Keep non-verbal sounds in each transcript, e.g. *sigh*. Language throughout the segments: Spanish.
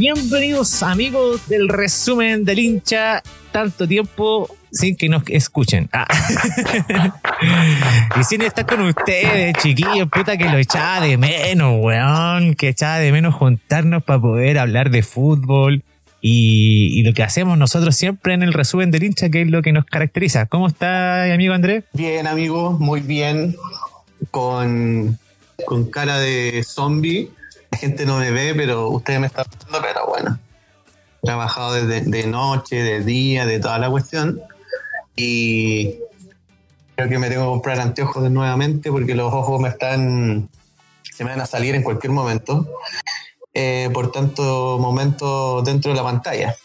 Bienvenidos amigos del resumen del hincha. Tanto tiempo sin que nos escuchen. Ah. *laughs* y sin estar con ustedes, chiquillos, puta que lo echaba de menos, weón. Que echaba de menos juntarnos para poder hablar de fútbol. Y, y, lo que hacemos nosotros siempre en el resumen del hincha, que es lo que nos caracteriza. ¿Cómo está, amigo Andrés? Bien, amigo, muy bien. Con, con cara de zombie. La *laughs* gente no me ve, pero ustedes me están viendo, pero bueno. He trabajado desde de noche, de día, de toda la cuestión. Y creo que me tengo que comprar anteojos nuevamente porque los ojos me están. se me van a salir en cualquier momento. Eh, por tanto momento dentro de la pantalla.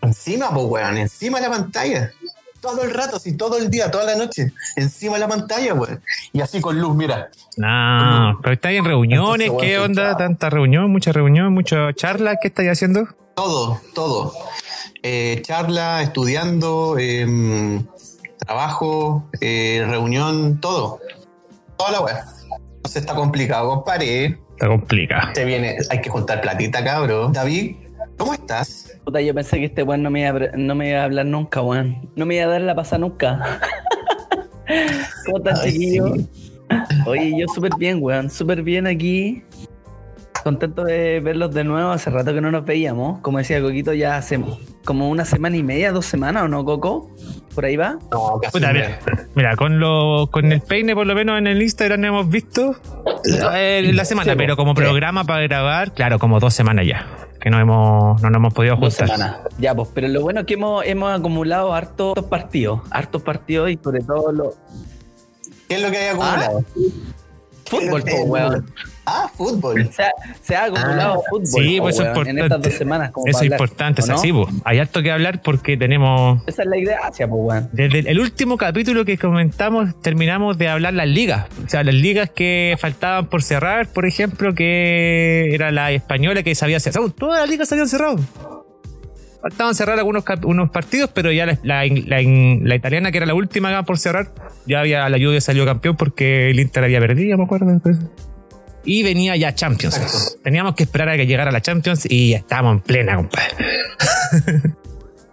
Encima, pues, weón, encima de la pantalla. Todo el rato, así, todo el día, toda la noche. Encima de la pantalla, weón. Y así con luz, mira. No, pero estáis en reuniones, Entonces, ¿qué onda? Chao. ¿Tanta reunión? ¿Mucha reunión? ¿Mucha charla? ¿Qué estáis haciendo? Todo, todo. Eh, charla, estudiando, eh, trabajo, eh, reunión, todo. Toda la weá. Entonces está complicado, compadre. Está complicado. Se viene, hay que juntar platita, cabrón. David, ¿cómo estás? Puta, yo pensé que este weón no me iba a, no me iba a hablar nunca, weón. No me iba a dar la pasada nunca. *laughs* ¿Cómo estás, chiquillo? Sí. Oye, yo súper bien, weón. Súper bien aquí. Contento de verlos de nuevo. Hace rato que no nos veíamos. Como decía Coquito, ya hace como una semana y media, dos semanas, ¿o no, Coco? ¿Por ahí va? No, casi Puta, mira, mira, con, lo, con el peine, por lo menos en el Instagram hemos visto eh, la semana, sí, pero como sí. programa para grabar, claro, como dos semanas ya. Que no hemos, no nos hemos podido ajustar. Ya, pues, pero lo bueno es que hemos, hemos acumulado hartos partidos. Hartos partidos y sobre todo los. ¿Qué es lo que hay acumulado? Ah, fútbol, po, weón. Ah, fútbol. Se ha, se ha acumulado ah, fútbol. Sí, pues eso es importante. En estas dos semanas. Como eso es importante, es así, pues. Hay harto que hablar porque tenemos. Esa es la idea, hacia, pues, weón. Desde el último capítulo que comentamos, terminamos de hablar las ligas. O sea, las ligas que faltaban por cerrar, por ejemplo, que era la española que se había cerrado. Todas las ligas se habían cerrado. Faltaban cerrar algunos unos partidos, pero ya la, la, la, la, italiana, que era la última por cerrar, ya había la lluvia salió campeón porque el Inter había perdido, me acuerdo. Entonces y venía ya Champions. Exacto. Teníamos que esperar a que llegara la Champions y ya estábamos en plena, compadre. *laughs*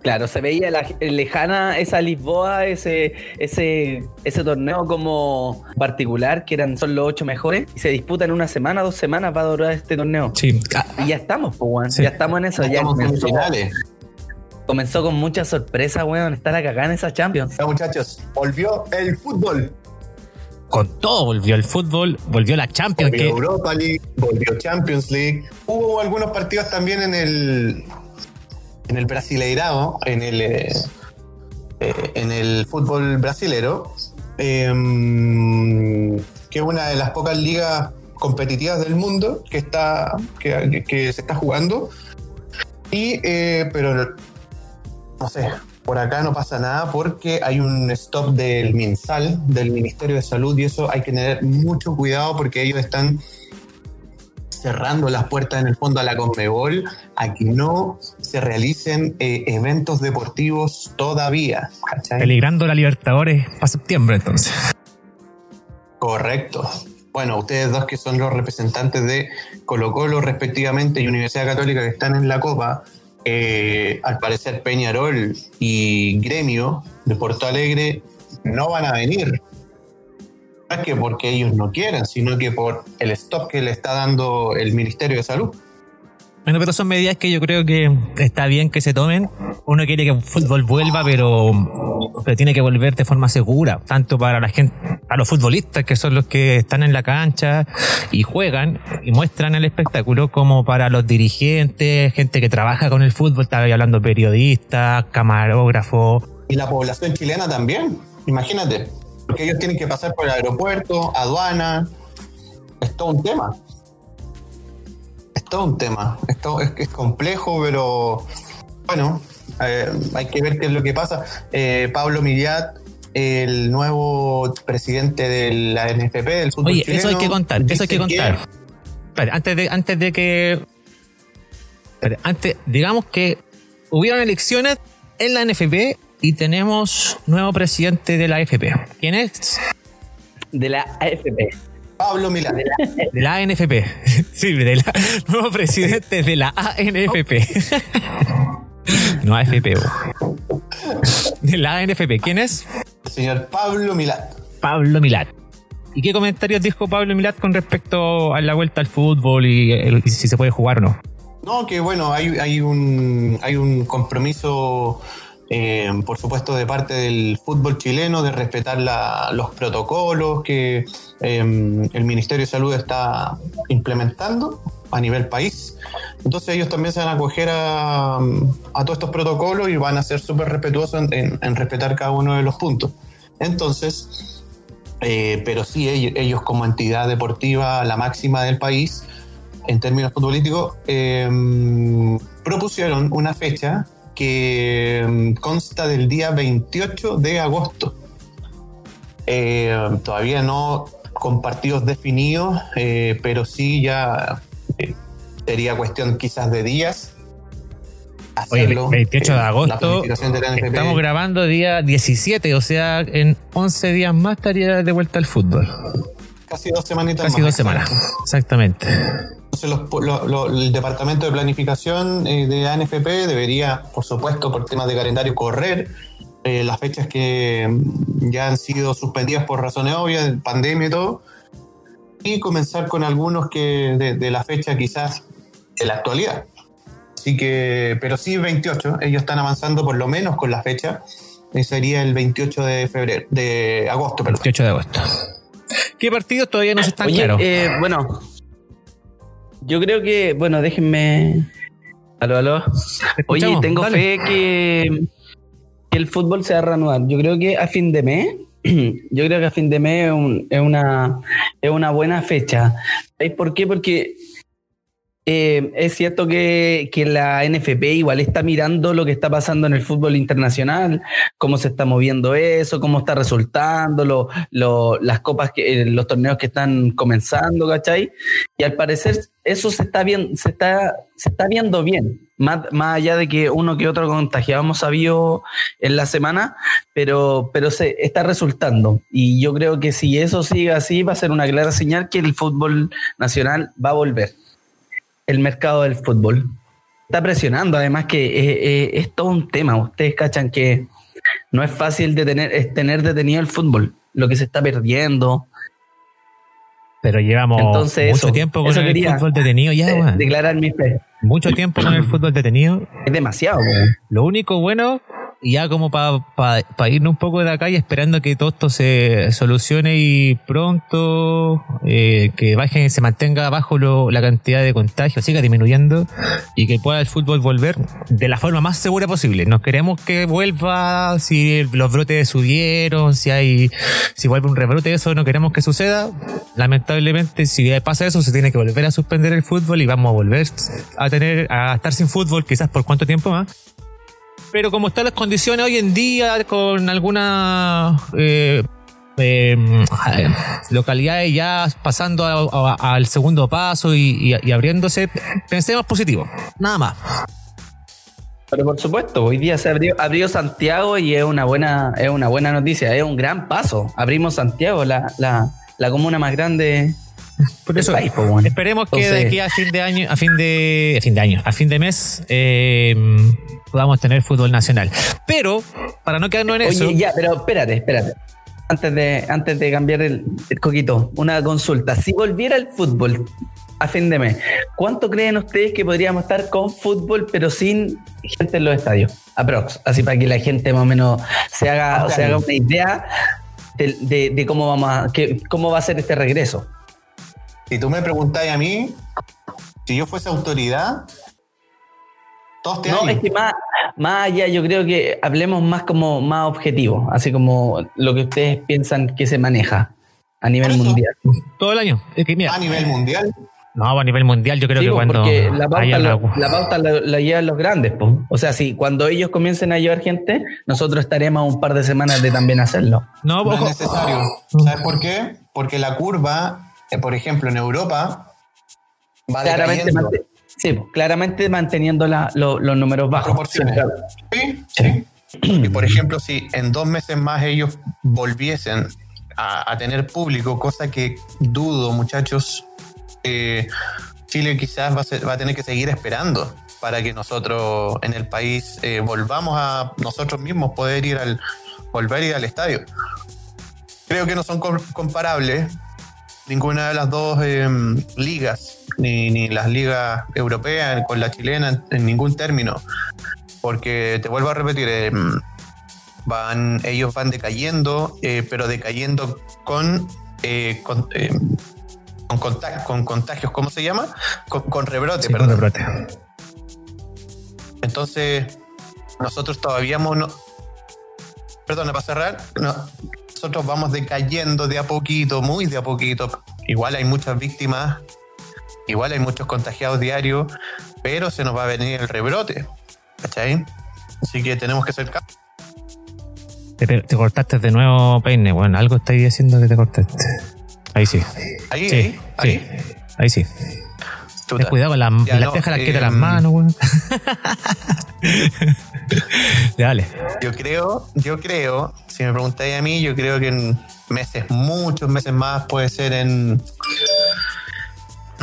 Claro, se veía la, lejana esa Lisboa, ese, ese, ese torneo como particular, que eran son los ocho mejores, y se disputa en una semana, dos semanas va a durar este torneo. Sí. Y ya estamos, pues. Sí. Ya estamos en eso. Ya, ya estamos en finales. Comenzó con mucha sorpresa, weón, estar a cagar en esa Champions. Ya, muchachos, volvió el fútbol con todo volvió el fútbol, volvió la Champions. Volvió que... Europa League, volvió Champions League. Hubo algunos partidos también en el en el Brasileirao, en el eh, eh, en el fútbol brasilero, eh, que es una de las pocas ligas competitivas del mundo que está que, que se está jugando. Y eh, pero no sé, por acá no pasa nada porque hay un stop del MinSal, del Ministerio de Salud, y eso hay que tener mucho cuidado porque ellos están cerrando las puertas en el fondo a la Conmebol a que no se realicen eh, eventos deportivos todavía. ¿cachai? Peligrando la Libertadores para septiembre entonces. Correcto. Bueno, ustedes dos que son los representantes de Colo Colo respectivamente y Universidad Católica que están en la Copa, eh, al parecer Peñarol y Gremio de Porto Alegre no van a venir. No es que porque ellos no quieran, sino que por el stop que le está dando el Ministerio de Salud. Bueno, pero son medidas que yo creo que está bien que se tomen. Uno quiere que el fútbol vuelva, pero, pero tiene que volver de forma segura, tanto para la gente, para los futbolistas, que son los que están en la cancha y juegan y muestran el espectáculo, como para los dirigentes, gente que trabaja con el fútbol, estaba hablando periodistas, camarógrafos. Y la población chilena también, imagínate, porque ellos tienen que pasar por el aeropuerto, aduana, es todo un tema todo un tema. Esto es, es complejo, pero bueno, eh, hay que ver qué es lo que pasa. Eh, Pablo Millat, el nuevo presidente de la NFP, del fútbol Oye, chileno, eso hay que contar, eso hay que contar. Que... Espera, antes de, antes de que. Espera, antes, digamos que hubieron elecciones en la NFP y tenemos nuevo presidente de la AFP. ¿Quién es? De la AFP. Pablo Milán. De la *laughs* ANFP. *laughs* Sí, de la, *laughs* nuevo presidente de la ANFP. No AFP. bo. De la ANFP. ¿Quién es? El señor Pablo Milán. Pablo Milat. ¿Y qué comentarios dijo Pablo Milat con respecto a la vuelta al fútbol y, el- y si se puede jugar o no? No, que bueno, hay, hay, un, hay un compromiso, eh, por supuesto, de parte del fútbol chileno de respetar la- los protocolos que eh, el Ministerio de Salud está implementando a nivel país. Entonces ellos también se van a acoger a, a todos estos protocolos y van a ser súper respetuosos en, respetar cada uno de los puntos. Entonces, eh, pero sí, ellos, como entidad deportiva, la máxima del país, en términos futbolísticos, eh, propusieron una fecha que mm, consta del día 28 de agosto. Eh, todavía no con partidos definidos, eh, pero sí ya eh, sería cuestión quizás de días. Oye, hacerlo, 28 de agosto. Estamos grabando día 17, o sea, en 11 días más estaría de vuelta al fútbol. Casi dos semanitas Casi más, dos semanas. exactamente. Entonces, los- lo- lo- el departamento de planificación eh, de ANFP debería, por supuesto, por temas de calendario, correr eh, las fechas que mm, ya han sido suspendidas por razones obvias, pandemia y todo, y comenzar con algunos que de, de la fecha quizás de la actualidad. Así que, pero sí 28, ellos están avanzando por lo menos con la fecha, eh, sería el 28 de febrero, de agosto, perdón. 28 de agosto. ¿Qué partidos todavía no se están claros? eh, bueno, yo creo que, bueno, déjenme. Aló, aló. Oye, tengo dale. fe que, que el fútbol se va a reanudar. Yo creo que a fin de mes, *clears throat* yo creo que a fin de mes es, un- es una, es una buena fecha. ¿Sabéis por qué? Porque eh, es cierto que, que la NFP igual está mirando lo que está pasando en el fútbol internacional, cómo se está moviendo eso, cómo está resultando, lo- las copas, eh, los torneos que están comenzando, ¿cachai? Y al parecer eso se está, bien, se está, se está viendo bien, más, más allá de que uno que otro contagiado hemos en la semana, pero, pero se está resultando. Y yo creo que si eso sigue así, va a ser una clara señal que el fútbol nacional va a volver el mercado del fútbol. Está presionando, además que eh, eh, es todo un tema. Ustedes cachan que no es fácil de tener, es tener detenido el fútbol, lo que se está perdiendo. Pero llevamos Entonces, mucho eso, tiempo con eso el fútbol detenido ya, declarar mi fe. Mucho tiempo con el fútbol detenido. Es demasiado. Lo único bueno, ya como para irnos un poco de acá y esperando que todo esto se solucione y pronto, eh, que baje, se mantenga bajo lo- la cantidad de contagios, siga disminuyendo y que pueda el fútbol volver de la forma más segura posible. No queremos que vuelva si los brotes subieron, si hay, si vuelve un rebrote, eso no queremos que suceda. Lamentablemente, si pasa eso, se tiene que volver a suspender el fútbol y vamos a volver a tener, a estar sin fútbol, quizás por cuánto tiempo más. Pero como están las condiciones hoy en día, con algunas eh, eh, localidades ya pasando a- a- al segundo paso y, y- y abriéndose, pensemos positivo, nada más. Pero por supuesto, hoy día se abrió, abrió Santiago y es una buena, es una buena noticia, es un gran paso. Abrimos Santiago, la, la, la comuna más grande Por del eso, país, pues, bueno. esperemos que de aquí a fin de año, a fin de, a fin de año, a fin de mes, eh, podamos tener fútbol nacional. Pero, para no quedarnos en eso, Oye, ya, pero espérate, espérate. Antes de, antes de cambiar el, el coquito, una consulta. Si volviera el fútbol a fin de mes, ¿cuánto creen ustedes que podríamos estar con fútbol pero sin gente en los estadios? Aprox, así para que la gente más o menos se haga, Ok. se haga una idea de, de- de cómo vamos a, que, cómo va a ser este regreso. Si tú me preguntáis a mí, si yo fuese autoridad, todos te No, es que más, más allá yo creo que hablemos más como más objetivo, así como lo que ustedes piensan que se maneja a nivel mundial. todo el año. Es que, mira, a nivel mundial. no, a nivel mundial, yo creo Sí, que cuando porque la pauta, la, la pauta la, la llevan los grandes. pues. O sea, si cuando ellos comiencen a llevar gente, nosotros estaremos un par de semanas de también hacerlo. No, No es necesario. ¿Sabes por qué? Porque la curva, eh, por ejemplo, en Europa, va Claramente, sí, pues, claramente manteniendo la- lo- los números bajos. Sí. Sí, sí. Y por ejemplo, si en dos meses más ellos volviesen a, a tener público, cosa que dudo, muchachos. eh, Chile quizás va a, ser- va a tener que seguir esperando para que nosotros en el país eh, volvamos a nosotros mismos poder ir al volver a ir al estadio. Creo que no son com- comparables ninguna de las dos eh, ligas, ni, ni las ligas europeas con la chilena en, en ningún término. Porque te vuelvo a repetir, eh, van, ellos van decayendo, eh, pero decayendo con, eh, con, eh, con, conta- con contagios, ¿cómo se llama? Con, con rebrote, Sí, perdón. rebrote. Entonces, nosotros todavía no. Perdona, para cerrar, no, nosotros vamos decayendo de a poquito, muy de a poquito. Igual hay muchas víctimas, igual hay muchos contagiados diarios, pero se nos va a venir el rebrote. ¿Cachai? Así que tenemos que ser Te, te cortaste de nuevo, Peine. Bueno, algo estáis diciendo que te cortaste. Ahí sí. Ahí, Sí, ahí, ahí. sí. Ahí sí. Chuta. Ten cuidado con las Ya, las no, tejas, las quita eh, las manos, weón. *laughs* Dale. Yo creo, yo creo, si me preguntáis a mí, yo creo que en meses, muchos meses más, puede ser en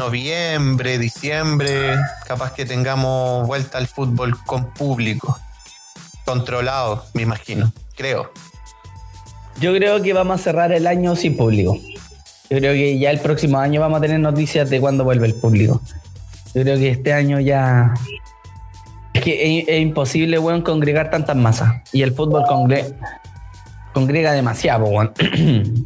noviembre, diciembre, capaz que tengamos vuelta al fútbol con público, controlado, me imagino, creo. Yo creo que vamos a cerrar el año sin público. Yo creo que ya el próximo año vamos a tener noticias de cuándo vuelve el público. Yo creo que este año ya. Es que es, imposible, congregar tantas masas. Y el fútbol congre- congrega demasiado, weón. *clears throat*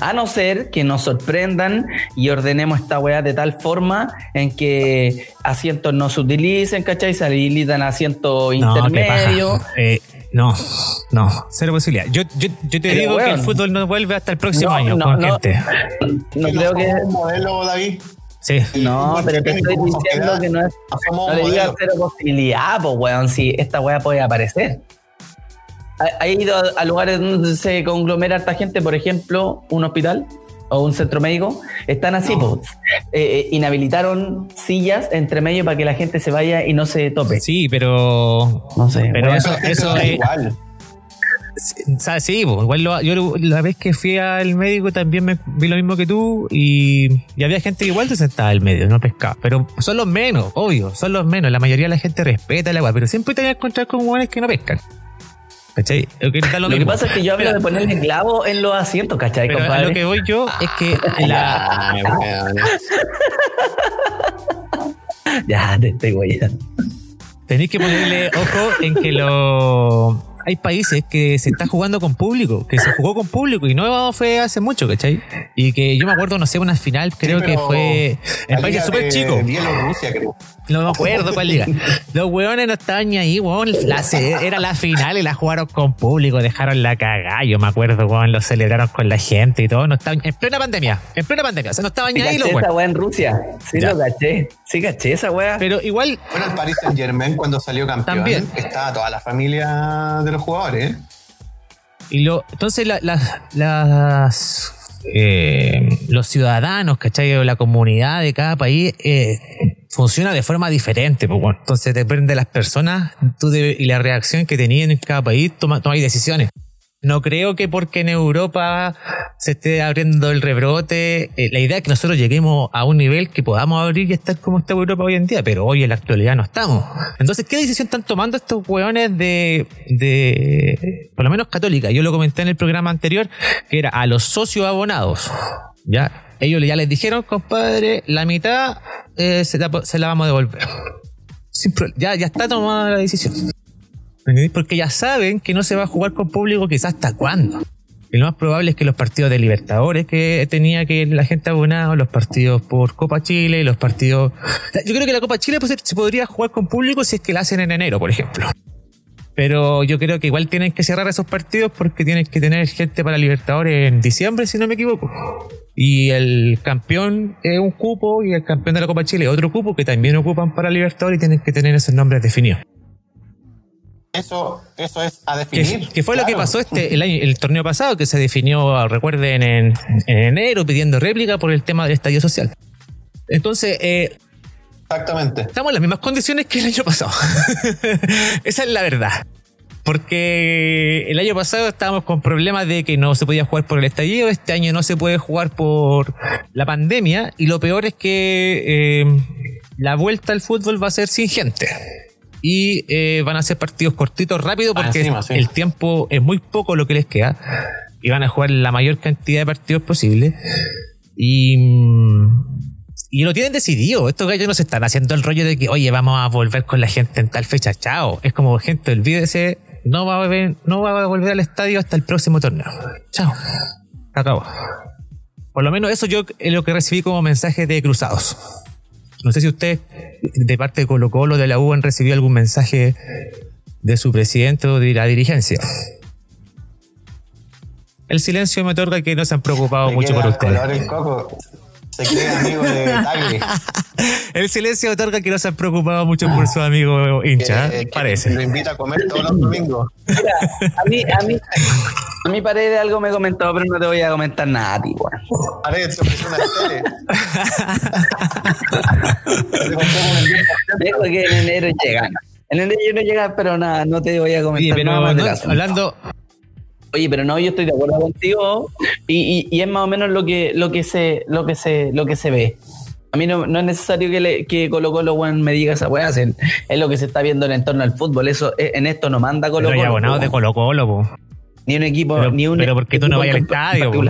a no ser que nos sorprendan y ordenemos esta weá de tal forma en que asientos no se utilicen, ¿cachai? Se habilitan asientos No, intermedios. Eh, no, no, cero posibilidad. Yo, yo, yo te Pero, digo que el fútbol no vuelve hasta el próximo No, año no, con no. gente. No creo que. un modelo, David. Sí. No, pero te estoy diciendo que no es. no le digas cero posibilidad, pues, weón, si esta weá puede aparecer. ¿Ha- ¿Ha ido a- a lugares donde se conglomera harta gente, por ejemplo, un hospital o un centro médico? Están así, No. pues. Eh, eh, inhabilitaron sillas entre medio para que la gente se vaya y no se tope. Sí, pero. No sé. Pero eso, *laughs* eso es. igual. Sí, pues, igual lo- yo la vez que fui al médico también me vi lo mismo que tú y, y había gente que igual se sentaba al medio, no pescaba. Pero son los menos, obvio, son los menos. La mayoría de la gente respeta el agua, pero siempre te vas a encontrar con hueones que no pescan. ¿Cachai? Lo que, lo pasa es que yo hablo Pero- de ponerle clavo en los asientos, ¿cachai, Pero a compadre? lo que voy yo es que *laughs* la. *laughs* Ya, te estoy guayando. tenéis que ponerle ojo en que lo hay países que se está jugando con público, que se jugó con público y no fue hace mucho, ¿cachai? Y que yo me acuerdo, no sé, una final, creo que fue en países súper chicos. Bielorrusia, creo. No me acuerdo cuál liga. Los hueones no estaban ni ahí, weón. La era la final y la jugaron con público, dejaron la cagada. Yo me acuerdo, weón, lo celebraron con la gente y todo. No estaban, en plena pandemia, en plena pandemia. O sea, no estaban Sí ahí los esa weones. weá en Rusia. Sí Ya. lo caché. Sí caché esa weá. Pero igual, Bueno, el Paris Saint Germain cuando salió campeón También. estaba toda la familia de los jugadores. ¿eh? Y lo, entonces la- las, eh, los ciudadanos, ¿cachai? O la comunidad de cada país eh, funciona de forma diferente. Pues, bueno. Entonces depende de las personas tú y la reacción que tenían en cada país, tomáis decisiones. No creo que porque en Europa se esté abriendo el rebrote, eh, la idea es que nosotros lleguemos a un nivel que podamos abrir y estar como está Europa hoy en día, pero hoy en la actualidad no estamos. Entonces, ¿qué decisión están tomando estos hueones de, de, por lo menos católica? Yo lo comenté en el programa anterior, que era a los socios abonados, ¿ya? Ellos ya les dijeron, compadre, la mitad eh, se, la, vamos a devolver. Sin ya, ya está tomada la decisión. Porque ya saben que no se va a jugar con público quizás hasta cuándo. Y lo más probable es que los partidos de Libertadores que tenía que la gente abonado, los partidos por Copa Chile, los partidos... Yo creo que la Copa Chile pues, se podría jugar con público si es que la hacen en enero, por ejemplo. Pero yo creo que igual tienen que cerrar esos partidos porque tienen que tener gente para Libertadores en diciembre, si no me equivoco. Y el campeón es un cupo y el campeón de la Copa Chile otro cupo que también ocupan para Libertadores y tienen que tener esos nombres definidos. Eso, eso es a definir. que fue lo que pasó este el, *laughs* año, el torneo pasado, que se definió, recuerden, en, en enero pidiendo réplica por el tema del estadio social. Entonces, eh, Exactamente. estamos en las mismas condiciones que el año pasado. *laughs* Esa es la verdad. Porque el año pasado estábamos con problemas de que no se podía jugar por el estallido, este año no se puede jugar por la pandemia y lo peor es que eh, la vuelta al fútbol va a ser sin gente. Y eh, van a ser partidos cortitos, rápido, porque encima, sí. el tiempo es muy poco lo que les queda. Y van a jugar la mayor cantidad de partidos posible. Y, mm, y lo tienen decidido. Estos gallos no se están haciendo el rollo de que, oye, vamos a volver con la gente en tal fecha. Chao. Es como, gente, olvídese. No va a volver, no va a volver al estadio hasta el próximo torneo. Chao. Se Acabó. Por lo menos eso yo es lo que recibí como mensaje de cruzados. No sé si usted, de parte de Colo Colo, de la U, han recibido algún mensaje de su presidente o de la dirigencia. El silencio me otorga que no se han preocupado Me mucho por ustedes. Se cree amigo de Tagle. *laughs* El silencio otorga que no se han preocupado mucho por su amigo hincha, que- ¿eh? que parece. Lo invita a comer todos los domingos. Mira, a mí, a mí, a mí Paredes algo me comentó, pero no te voy a comentar nada. Pared, se ofreció una tele. Se compró con el 10%. Dijo que en enero llegan. En enero no llegan, pero nada, no te voy a comentar pero nada más no, asunto. hablando, Oye, pero no, yo estoy de acuerdo contigo y, y- y es más o menos lo que, lo que se, lo que se, lo que se ve. A mí no, no es necesario que, le, que Colo Colo me diga esa weá, es, es lo que se está viendo en el entorno al fútbol. Eso eh, en esto no manda Colo pero Colo. abonados de Colo Colo, po. Ni un equipo, Pero, ni un pero porque tú no vayas al estadio, po.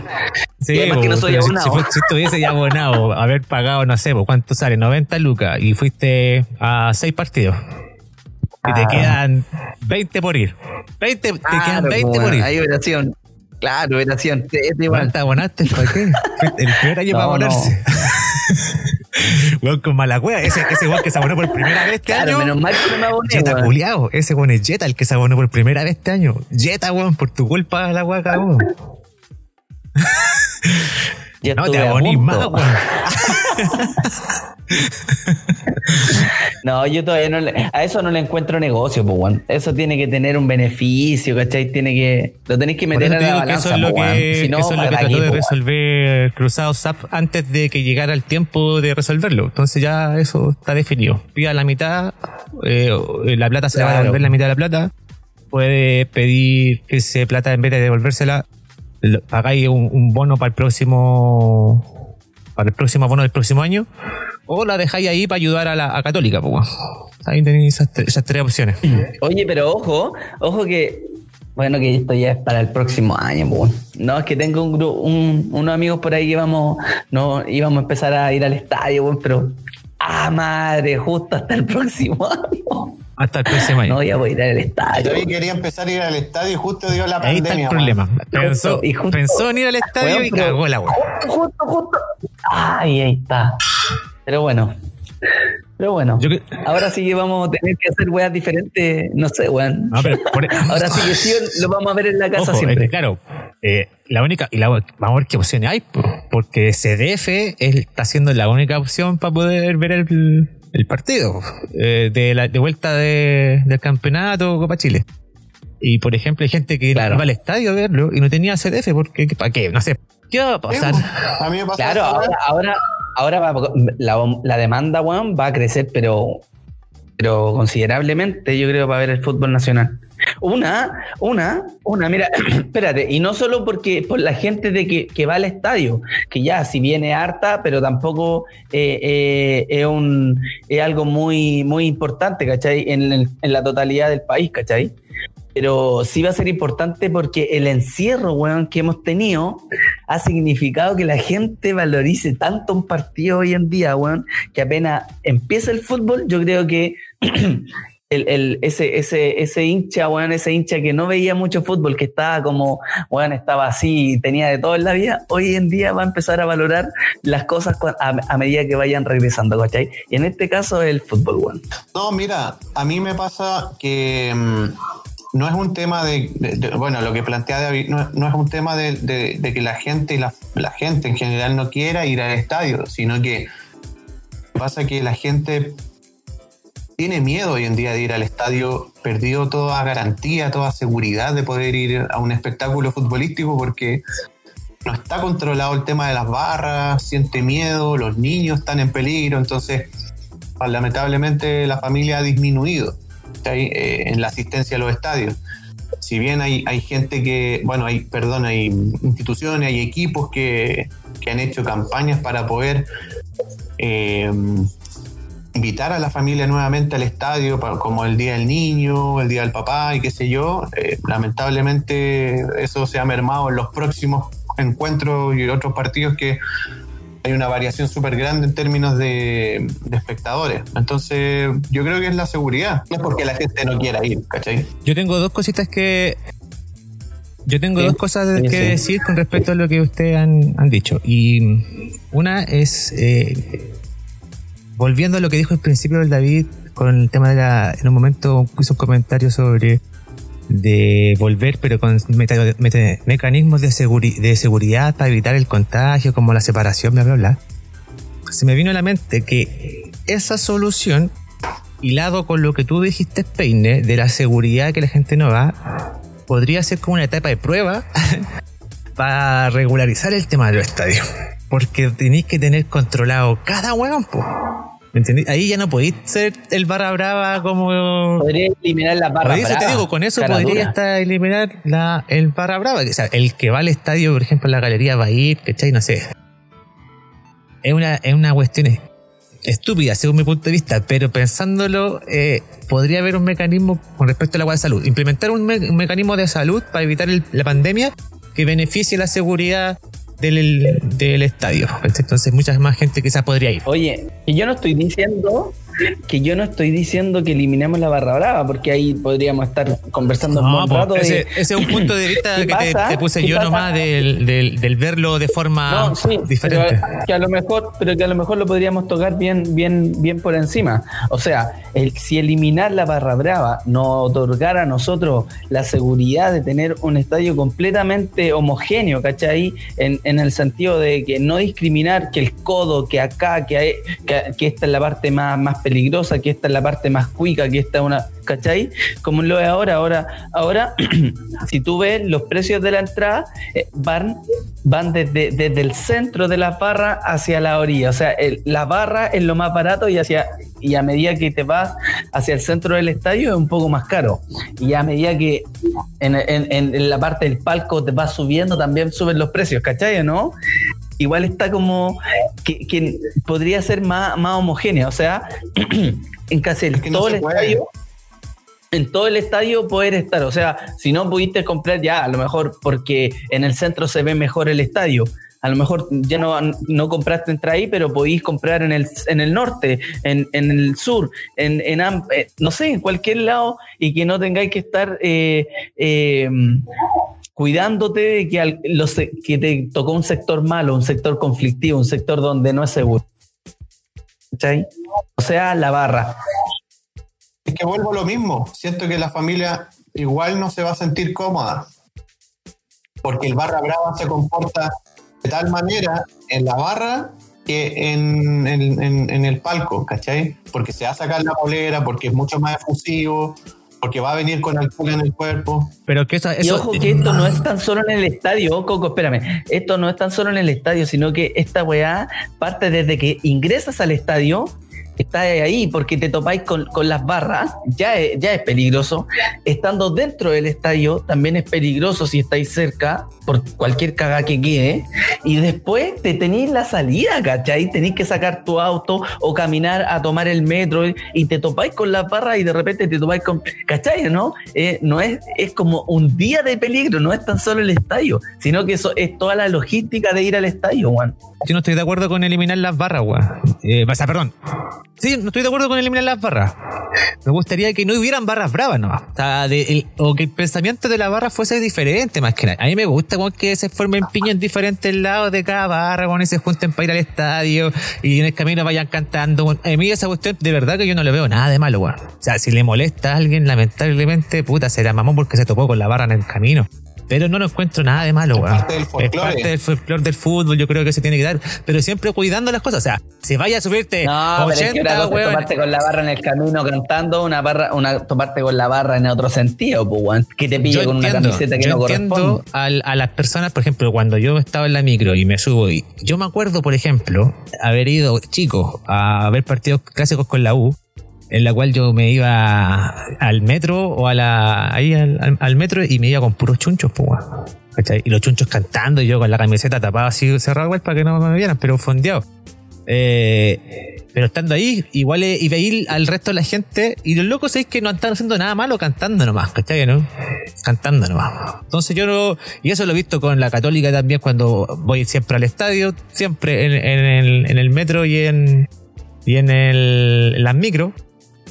Sí, que po, no soy pero si- abonado. Si, fu- si estuviese ya abonado, haber pagado, no sé, po, ¿cuánto sale? 90 lucas y fuiste a 6 partidos. Y te Ah. quedan 20 por ir. 20, te quedan Claro, 20 po, por ir. Hay operación. Claro, operación. Sí, es igual. ¿Cuánto abonaste? ¿Para qué? El primer año *laughs* No, para abonarse. *laughs* Weón con mala cueva. Ese, ese weón que se abonó por primera vez este Claro, año. menos mal que no me aboné, weón. culiao. Ese weón es Jetta el que se abonó por primera vez este año. Jetta, weón, por tu culpa la weá cagó. *laughs* No te abonís más, weón. *laughs* No, yo todavía no le, a eso no le encuentro negocio, pues, weón. Eso tiene que tener un beneficio, ¿cachai? Tiene que, lo tenéis que meter te la digo que balanza, eso es lo que, Si no, eso es lo que ¿para trató de po, resolver Cruzado SAP antes de que llegara el tiempo de resolverlo. Entonces ya eso está definido. Pida la mitad, eh, la plata se le va a devolver la mitad de la plata. Puede pedir que ese plata en vez de devolvérsela, pagáis un, un bono para el próximo para el próximo bono del próximo año o la dejáis ahí para ayudar a la Católica. Pues. Ahí tenéis esas, tre- esas tres opciones. Oye, pero ojo, ojo que, bueno, que esto ya es para el próximo año, weón. No, es que tengo un grupo, un- unos amigos por ahí que vamos, no, íbamos a empezar a ir al estadio, weón, pero, ah, madre, justo hasta el próximo *laughs* año. Hasta el próximo año. No, ya voy a ir al estadio. Yo quería empezar a ir al estadio y justo dio la Ahí pandemia. está el weón. problema. Pensó, Justo- y justo- pensó en ir al estadio y cagó la weá. Justo, justo, justo. Ay, ahí está. Pero bueno. Pero bueno. Yo que- Ahora sí que vamos a tener que hacer weas diferentes. No sé, weón. No, pero por- *laughs* Ahora sí que sí lo vamos a ver en la casa Ojo, es siempre. que claro, eh, la única, y la, vamos a ver qué opciones hay, po, porque CDF está siendo la única opción para poder ver el, el partido eh, de, la, de vuelta de- del campeonato Copa Chile. Y por ejemplo, hay gente que Claro. iba al estadio a verlo y no tenía CDF, porque ¿para qué? No sé. ¿Qué va a pasar? A mí me pasó Claro, ahora, ahora, ahora va- la, la demanda, weón, va a crecer, pero, pero considerablemente, yo creo, para ver el fútbol nacional. Una, una, una, mira, *clears throat* espérate, y no solo porque por la gente de que, que va al estadio, que ya si viene harta, pero tampoco eh, eh, es un es algo muy, muy importante, ¿cachai? En, en la totalidad del país, ¿cachai? Pero sí va a ser importante porque el encierro, weón, que hemos tenido ha significado que la gente valorice tanto un partido hoy en día, weón, que apenas empieza el fútbol, yo creo que *clears throat* el, ese, ese, ese hincha, weón, ese hincha que no veía mucho fútbol, que estaba como, weón, estaba así, tenía de todo en la vida, hoy en día va a empezar a valorar las cosas a medida que vayan regresando, ¿cachai? Y en este caso el fútbol, weón. No, mira, a mí me pasa que mm, no es un tema de, bueno, lo que plantea David, no, es un tema de que la gente y la, la gente en general no quiera ir al estadio, sino que pasa que la gente tiene miedo hoy en día de ir al estadio, perdió toda garantía, toda seguridad de poder ir a un espectáculo futbolístico porque no está controlado el tema de las barras, siente miedo, los niños están en peligro, entonces lamentablemente la familia ha disminuido Eh, en la asistencia a los estadios. si bien hay, hay gente que, bueno, hay, perdón, hay instituciones, hay equipos que, que han hecho campañas para poder eh, invitar a la familia nuevamente al estadio, como el Día del Niño, el Día del Papá y qué sé yo, eh, lamentablemente eso se ha mermado en los próximos encuentros y otros partidos que hay una variación súper grande en términos de, espectadores. Entonces, yo creo que es la seguridad. No es porque la gente no quiera ir, ¿cachai? Yo tengo dos cositas que. Yo tengo dos cosas que decir con respecto a lo que ustedes han, dicho. Y una es. Eh, volviendo a lo que dijo al principio el David con el tema de la. En un momento hizo un comentario sobre de volver, pero con mecanismos de, de seguridad para evitar el contagio, como la separación, bla, bla, bla. Se me vino a la mente que esa solución, hilado con lo que tú dijiste, Peine, de la seguridad que la gente no va, podría ser como una etapa de prueba *laughs* para regularizar el tema de los estadios. Porque tenéis que tener controlado cada hueón, ¿Me entendí? Ahí ya no podéis ser el barra brava como. Podría eliminar la barra brava. Te digo, con eso podría hasta eliminar la, el barra brava. O sea, el que va al estadio, por ejemplo, en la galería va a ir, ¿cachai? No sé. Es una, es una cuestión estúpida, según mi punto de vista, pero pensándolo, eh, podría haber un mecanismo con respecto al agua de salud. Implementar un, mecanismo de salud para evitar la pandemia que beneficie la seguridad del, del estadio. Entonces mucha más gente quizás podría ir. Oye, yo no estoy diciendo que yo no estoy diciendo que eliminemos la barra brava, porque ahí podríamos estar conversando un buen rato. Ese, es un punto de vista *laughs* que te, puse yo nomás del, del, verlo de forma diferente. Pero que a lo mejor, pero que a lo mejor lo podríamos tocar bien, bien, bien por encima. O sea, el, si eliminar la barra brava nos otorgara a nosotros la seguridad de tener un estadio completamente homogéneo, ¿cachai? En, en el sentido de que no discriminar que el codo, que acá, que, hay, que, esta es la parte más, más peligrosa, que esta es la parte más cuica, que esta es una, ¿cachai? Como lo es ahora, ahora, ahora, *clears throat* si tú ves los precios de la entrada, eh, van, van desde, desde, el centro de la barra hacia la orilla, o sea, la barra es lo más barato y hacia y a medida que te vas hacia el centro del estadio es un poco más caro. Y a medida que en, en la parte del palco te vas subiendo, también suben los precios, ¿cachai? ¿No? Igual está como que, podría ser más, más homogénea. O sea, *clears throat* en casi todo el estadio. En todo el estadio poder estar, o sea, si no pudiste comprar ya, a lo mejor porque en el centro se ve mejor el estadio, a lo mejor ya no, no compraste entrada ahí, pero podéis comprar en el, en el norte, en, el sur, en, en, eh, no sé, en cualquier lado y que no tengáis que estar eh, eh, cuidándote de que, los, que te tocó un sector malo, un sector conflictivo, un sector donde no es seguro. ¿Cachai? O sea, la barra. Es que vuelvo a lo mismo. Siento que la familia igual no se va a sentir cómoda. Porque el barra brava se comporta de tal manera en la barra que en, en el palco, ¿cachai? Porque se va a sacar la polera, porque es mucho más efusivo, porque va a venir con alcohol en el cuerpo. Pero que eso, Y ojo que esto no es tan solo en el estadio, Coco, espérame. Esto no es tan solo en el estadio, sino que esta weá parte desde que ingresas al estadio está ahí porque te topáis con, las barras, ya es, ya es peligroso. Estando dentro del estadio también es peligroso si estáis cerca por cualquier caga que quede. Y después te tenéis la salida, ¿cachai? Tenéis que sacar tu auto o caminar a tomar el metro y te topáis con las barras y de repente te topáis con. ¿cachai? ¿No? Eh, no es, es como un día de peligro, no es tan solo el estadio, sino que eso es toda la logística de ir al estadio, Juan. Yo no estoy de acuerdo con eliminar las barras, Juan. Eh, o perdón. Sí, no estoy de acuerdo con eliminar las barras. Me gustaría que no hubieran barras bravas, ¿no? O, sea, o que el pensamiento de la barra fuese diferente, más que nada. A mí me gusta que se formen piñas en diferentes lados de cada barra, y se junten para ir al estadio y en el camino vayan cantando. A mí esa cuestión, de verdad que yo no le veo nada de malo, weón. O sea, si le molesta a alguien, lamentablemente, puta, será mamón porque se topó con la barra en el camino. Pero no lo encuentro nada de malo, weón. Es parte del folclore. del fútbol, yo creo que se tiene que dar. Pero siempre cuidando las cosas. O sea, si vaya a subirte no, 80, weón. Tomarte con la barra en el camino cantando, una barra, una, tomarte con la barra en otro sentido, pues, weón. Que te pille con una camiseta que yo no entiendo a, a las personas, por ejemplo, cuando yo estaba en la micro y me subo y yo me acuerdo, por ejemplo, haber ido, chico, a ver partidos clásicos con la U en la cual yo me iba al metro o a la ahí al, metro y me iba con puros chunchos, pues. ¿Cachai? Y los chunchos cantando y yo con la camiseta tapada así cerrada, igual para que no me vieran, pero fondeado. Eh, pero estando ahí, igual eh, y veí al resto de la gente, y los locos es que no están haciendo nada malo cantando nomás, ¿cachai? ¿no? Cantando nomás. Entonces yo no, y eso lo he visto con la católica también cuando voy siempre al estadio, siempre en, el, metro y en, y en, el, en las micros.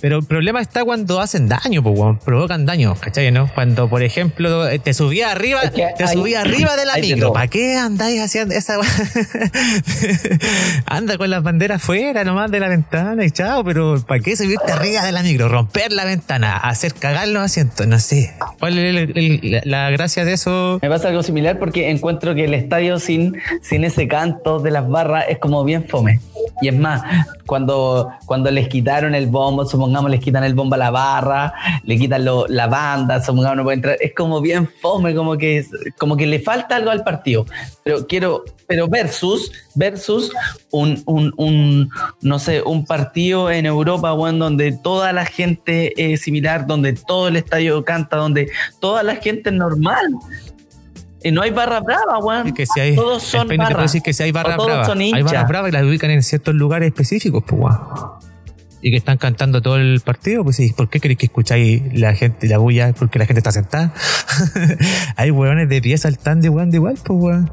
Pero el problema está cuando hacen daño, pues, provocan daño, ¿cachai? ¿no? Cuando, por ejemplo, te subía arriba, Es que te hay- subía arriba de la micro. ¿Para qué andáis haciendo esa? *laughs* Anda con las banderas fuera nomás de la ventana y chao, pero ¿para qué subirte arriba de la micro? Romper la ventana, hacer cagar los asientos, no sé. ¿Cuál es el- el- la, la gracia de eso? Me pasa algo similar porque encuentro que el estadio sin, sin ese canto de las barras es como bien fome. Y es más, cuando, cuando les quitaron el bombo, supongamos les quitan el bombo a la barra, le quitan lo- la banda, supongamos no puede entrar, es como bien fome, como que, como que le falta algo al partido. Pero quiero, pero versus, versus un, un, un, no sé, un partido en Europa, weón, donde toda la gente es similar, donde todo el estadio canta, donde toda la gente es normal. Y no hay barra brava, weón. Es que si hay, todos son barras. decir que si hay bravas, son hay hinchas. barras bravas y las ubican en ciertos lugares específicos, pues, weón. Y que están cantando todo el partido, pues sí, ¿por qué queréis que escucháis la gente, la bulla? Porque la gente está sentada. *laughs* hay weones de pie saltando igual, de igual, pues weón.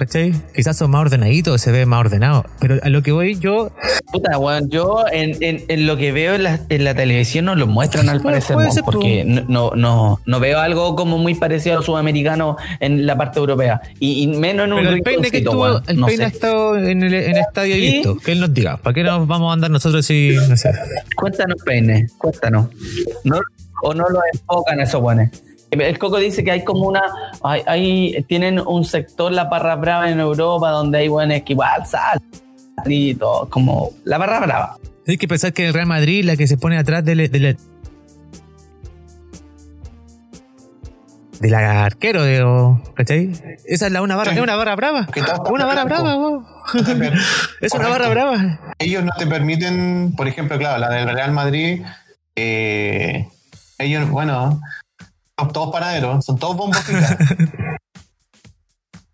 ¿Cachai? Quizás son más ordenaditos, se ve más ordenado. Pero a lo que voy yo, Puta, weón, yo en, en- en lo que veo en la, en la televisión no lo muestran al *laughs* parecer, porque no, no, no, no veo algo como muy parecido a los sudamericanos en la parte europea. Y, y menos en un pero el peine que estuvo, weón, el no peine sé. ha estado en el, en estadio y Sí. visto. Que él nos diga, ¿para qué nos vamos a andar nosotros si no sé? Cuéntanos, Peine, cuéntanos. No, ¿O no lo enfocan esos buenos? El Coco dice que hay como una. Hay, hay- tienen un sector, la barra brava en Europa, donde hay buenos que igual y todo, como la barra brava. Hay que pensar que el Real Madrid, la que se pone atrás del, del, del arquero, de, o- ¿cachai? Esa es la una barra, Sí. es una barra brava. Una barra brava, vos. *laughs* Es una barra brava. ellos no te permiten, por ejemplo, claro, la del Real Madrid, eh, ellos, bueno, todos panaderos, son todos bombocitas. *laughs*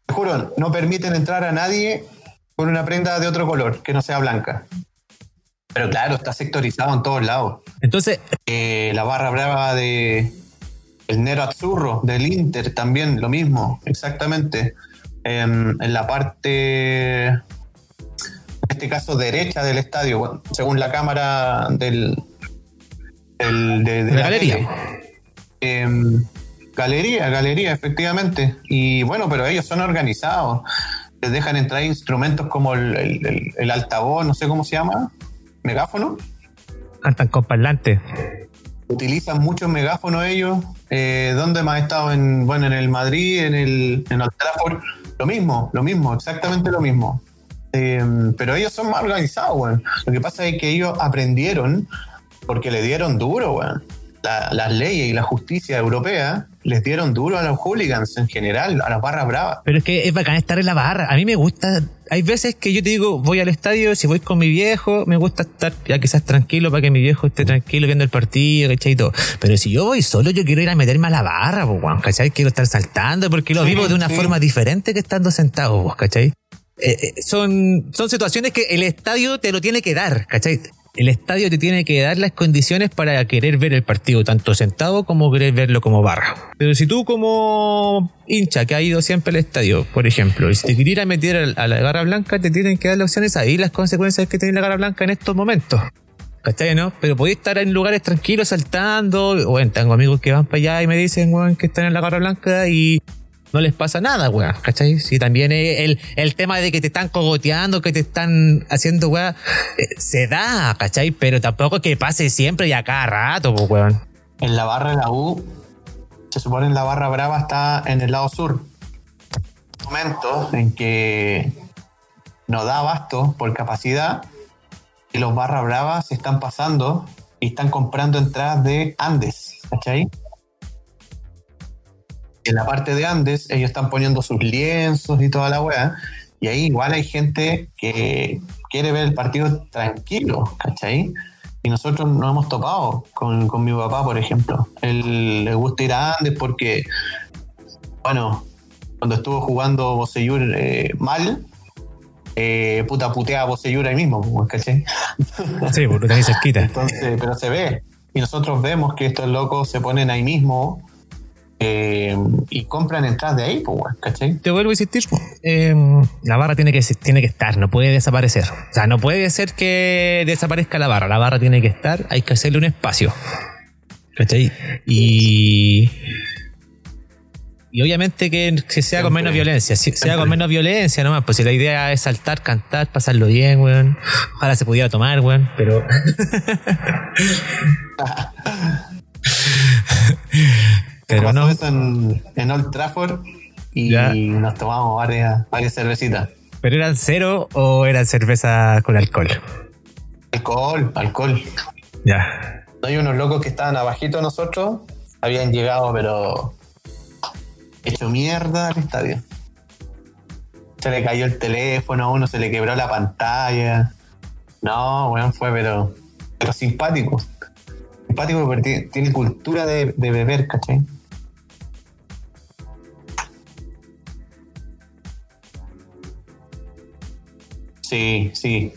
Te juro, no permiten entrar a nadie con una prenda de otro color, que no sea blanca. Pero claro, está sectorizado en todos lados. Entonces, Eh, la barra brava de el Nero Azzurro del Inter también lo mismo, exactamente. Em, en la parte, en este caso derecha del estadio, según la cámara del, del- de, de De la la galería. tele. Em, galería, galería, efectivamente. Y bueno, pero ellos son organizados. Les dejan entrar instrumentos como el, el- el- el altavoz, no sé cómo se llama, megáfono cantan con utilizan muchos megáfonos ellos. Eh, ¿Dónde más he estado? En, bueno, en el Madrid, en el en Old Trafford. Lo mismo, lo mismo, exactamente lo mismo. Eh, pero ellos son más organizados, weón. Lo que pasa es que ellos aprendieron porque le dieron duro, weón. La- las leyes y la justicia europea les dieron duro a los hooligans en general, a las barras bravas. Pero es que es bacán estar en la barra. A mí me gusta. Hay veces que yo te digo, voy al estadio, si voy con mi viejo, me gusta estar ya quizás tranquilo para que mi viejo esté tranquilo viendo el partido, ¿cachai? Y todo. Pero si yo voy solo, yo quiero ir a meterme a la barra, pues, ¿cachai? Quiero estar saltando porque lo Sí, vivo de una sí. forma diferente que estando sentado, ¿cachai? Eh, eh, son, son situaciones que el estadio te lo tiene que dar, ¿cachai? El estadio te tiene que dar las condiciones para querer ver el partido, tanto sentado como querer verlo como barra. Pero si tú como hincha que ha ido siempre al estadio, por ejemplo, y si te quieres meter a la garra blanca, te tienen que dar las opciones ahí, las consecuencias que tiene la garra blanca en estos momentos. ¿Cachai, no? Pero podéis estar en lugares tranquilos saltando. Bueno, tengo amigos que van para allá y me dicen, weón, que están en la garra blanca y no les pasa nada, weón, ¿cachai? Si también es el, el tema de que te están cogoteando, que te están haciendo, weón, eh, se da, ¿cachai? Pero tampoco que pase siempre y a cada rato, pues, weón. En la barra de la U, se supone en la barra brava está en el lado sur. Momentos en que no da abasto por capacidad y los barra bravas se están pasando y están comprando entradas de Andes, ¿cachai? En la parte de Andes ellos están poniendo sus lienzos y toda la weá y ahí igual hay gente que quiere ver el partido tranquilo, ¿cachai? Y nosotros nos hemos topado con, con mi papá, por ejemplo. Él le gusta ir a Andes porque, bueno, cuando estuvo jugando Boseyur eh, mal, eh, puta putea a Boseyur ahí mismo, ¿cachai? *laughs* Sí, porque ahí cerquita. Entonces, pero se ve. Y nosotros vemos que estos locos se ponen ahí mismo eh, y compran entradas de ahí, pues, ¿cachai? Te vuelvo a insistir, eh, la barra tiene que, tiene que estar, no puede desaparecer. O sea, no puede ser que desaparezca la barra, la barra tiene que estar, hay que hacerle un espacio. ¿Cachai? Y... Y obviamente que, que sea con menos violencia, si- sea con menos violencia nomás, pues si la idea es saltar, cantar, pasarlo bien, weón. Ojalá se pudiera tomar, weón, pero... *laughs* pero Pasó no. eso en, en Old Trafford y Ya. nos tomamos varias, varias cervecitas. ¿Pero eran cero o eran cerveza con alcohol? Alcohol, alcohol. Ya. Hay unos locos que estaban abajito de nosotros, habían llegado, pero hecho mierda al estadio. Se le cayó el teléfono a uno, se le quebró la pantalla. No, weón, fue, pero, pero simpático. Simpático porque tiene, tiene cultura de, de beber, ¿cachai? Sí, sí.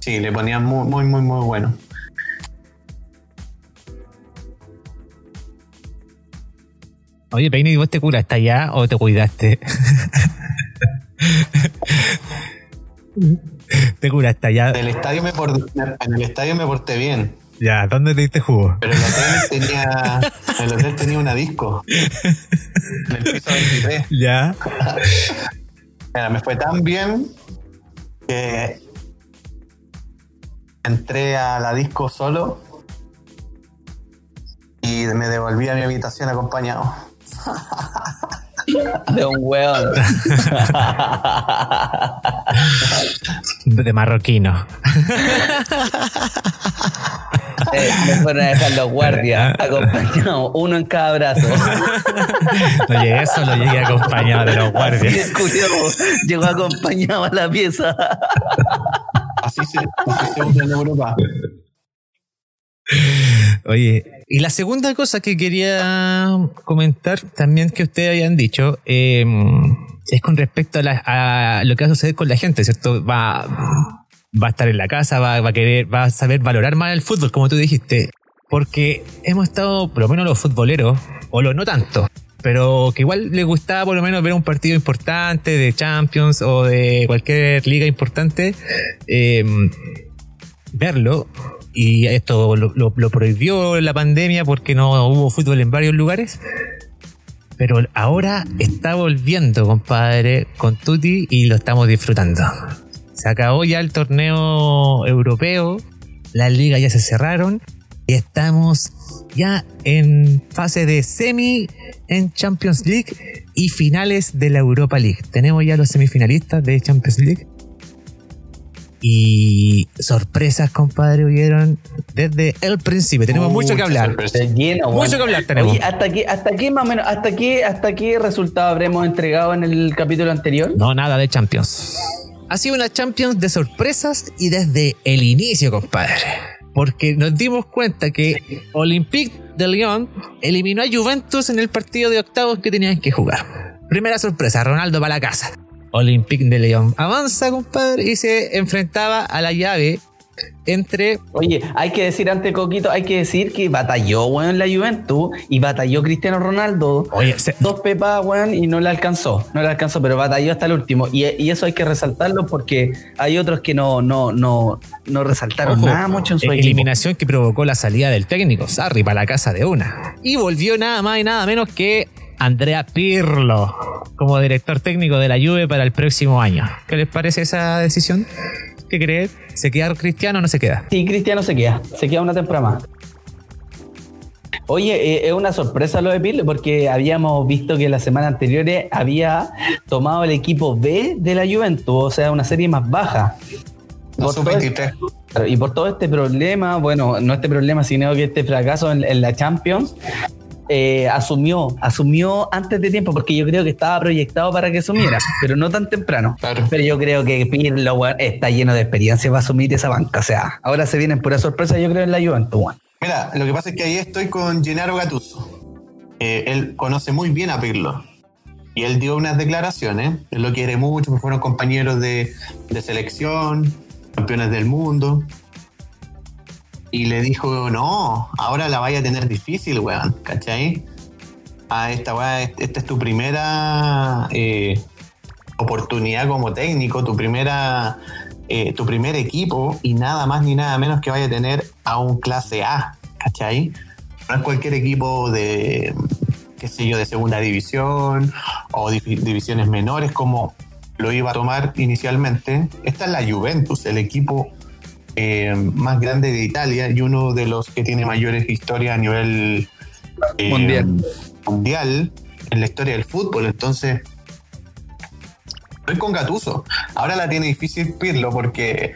Sí, le ponían muy, muy, muy, muy bueno. Oye, Peine, ¿y vos te curaste allá o te cuidaste? *laughs* te curaste allá. En el estadio me por- en el estadio me porté bien, Ya, ¿dónde te diste jugo? pero el hotel tenía el hotel tenía una disco en el piso 23. Ya. Mira, me fue tan bien que entré a la disco solo y me devolví a mi habitación acompañado. *laughs* *laughs* De un weón. De marroquino. *laughs* Eh, me fueron a dejar los guardias acompañados, uno en cada brazo. No llegué solo, llegué acompañado de los Así guardias. descubrió, llegó acompañado a la pieza. Así se, así se usa en Europa. Oye, y la segunda cosa que quería comentar también que ustedes habían dicho eh, es con respecto a, la- a lo que va a suceder con la gente, ¿cierto? Va, va a estar en la casa, va, va a querer, va a saber valorar más el fútbol, como tú dijiste. Porque hemos estado, por lo menos los futboleros, o los no tanto, pero que igual les gustaba por lo menos ver un partido importante de Champions o de cualquier liga importante, eh, verlo. Y esto lo, prohibió la pandemia porque no hubo fútbol en varios lugares. Pero ahora está volviendo, compadre, con Tuti y lo estamos disfrutando. Se acabó ya el torneo europeo, las ligas ya se cerraron y estamos ya en fase de semi en Champions League y finales de la Europa League. Tenemos ya los semifinalistas de Champions League. Y sorpresas, compadre, hubieron desde el principio. Tenemos mucho que hablar. lleno. Mucho que hablar tenemos. Oye, ¿hasta qué, hasta qué más o menos, hasta qué, hasta qué resultado habremos entregado en el capítulo anterior? No, nada de Champions. Ha sido una Champions de sorpresas y desde el inicio, compadre. Porque nos dimos cuenta que Olympique de Lyon eliminó a Juventus en el partido de octavos que tenían que jugar. Primera sorpresa, Ronaldo para la casa. Olympique de Lyon avanza, compadre, y se enfrentaba a la llave entre Oye, hay que decir antes, Coquito, hay que decir que batalló, weón, la Juventus y batalló Cristiano Ronaldo. Oye, se- Dos pepas, weón, y no le alcanzó. No le alcanzó, pero batalló hasta el último. Y, y eso hay que resaltarlo porque hay otros que no, no, no, no resaltaron Ojo, nada mucho en su eh, equipo. eliminación que provocó la salida del técnico Sarri para la casa de una. Y volvió nada más y nada menos que Andrea Pirlo como director técnico de la Juve para el próximo año. ¿Qué les parece esa decisión? ¿Qué creen? ¿Se queda Cristiano o no se queda? Sí, Cristiano se queda. Se queda una temporada más. Oye, eh, es una sorpresa lo de Pirlo porque habíamos visto que la semana anterior había tomado el equipo B de la Juventus, o sea, una serie más baja. No, Por sub todo- 23. Claro, Y por todo este problema, bueno, no este problema, sino que este fracaso en, en la Champions, eh, asumió, asumió antes de tiempo, porque yo creo que estaba proyectado para que asumiera, pero no tan temprano. Claro. Pero yo creo que Pirlo está lleno de experiencia para asumir esa banca. O sea, ahora se vienen pura sorpresa, yo creo, en la Juventus. weón. Mira, lo que pasa es que ahí estoy con Gennaro Gattuso. Eh, él conoce muy bien a Pirlo. Y él dio unas declaraciones. Él lo quiere mucho, porque fueron compañeros de, de selección, campeones del mundo. Y le dijo, no, ahora la vaya a tener difícil, weón. ¿Cachai? Ah, esta weá, esta es tu primera eh, oportunidad como técnico, tu primera eh, tu primer equipo y nada más ni nada menos que vaya a tener a un clase A, ¿cachai? No es cualquier equipo de, qué sé yo, de segunda división o divi- divisiones menores como lo iba a tomar inicialmente. Esta es la Juventus, el equipo eh, más grande de Italia y uno de los que tiene mayores historias a nivel eh, Mundial. mundial en la historia del fútbol. Entonces, estoy con Gatuso. Ahora la tiene difícil Pirlo porque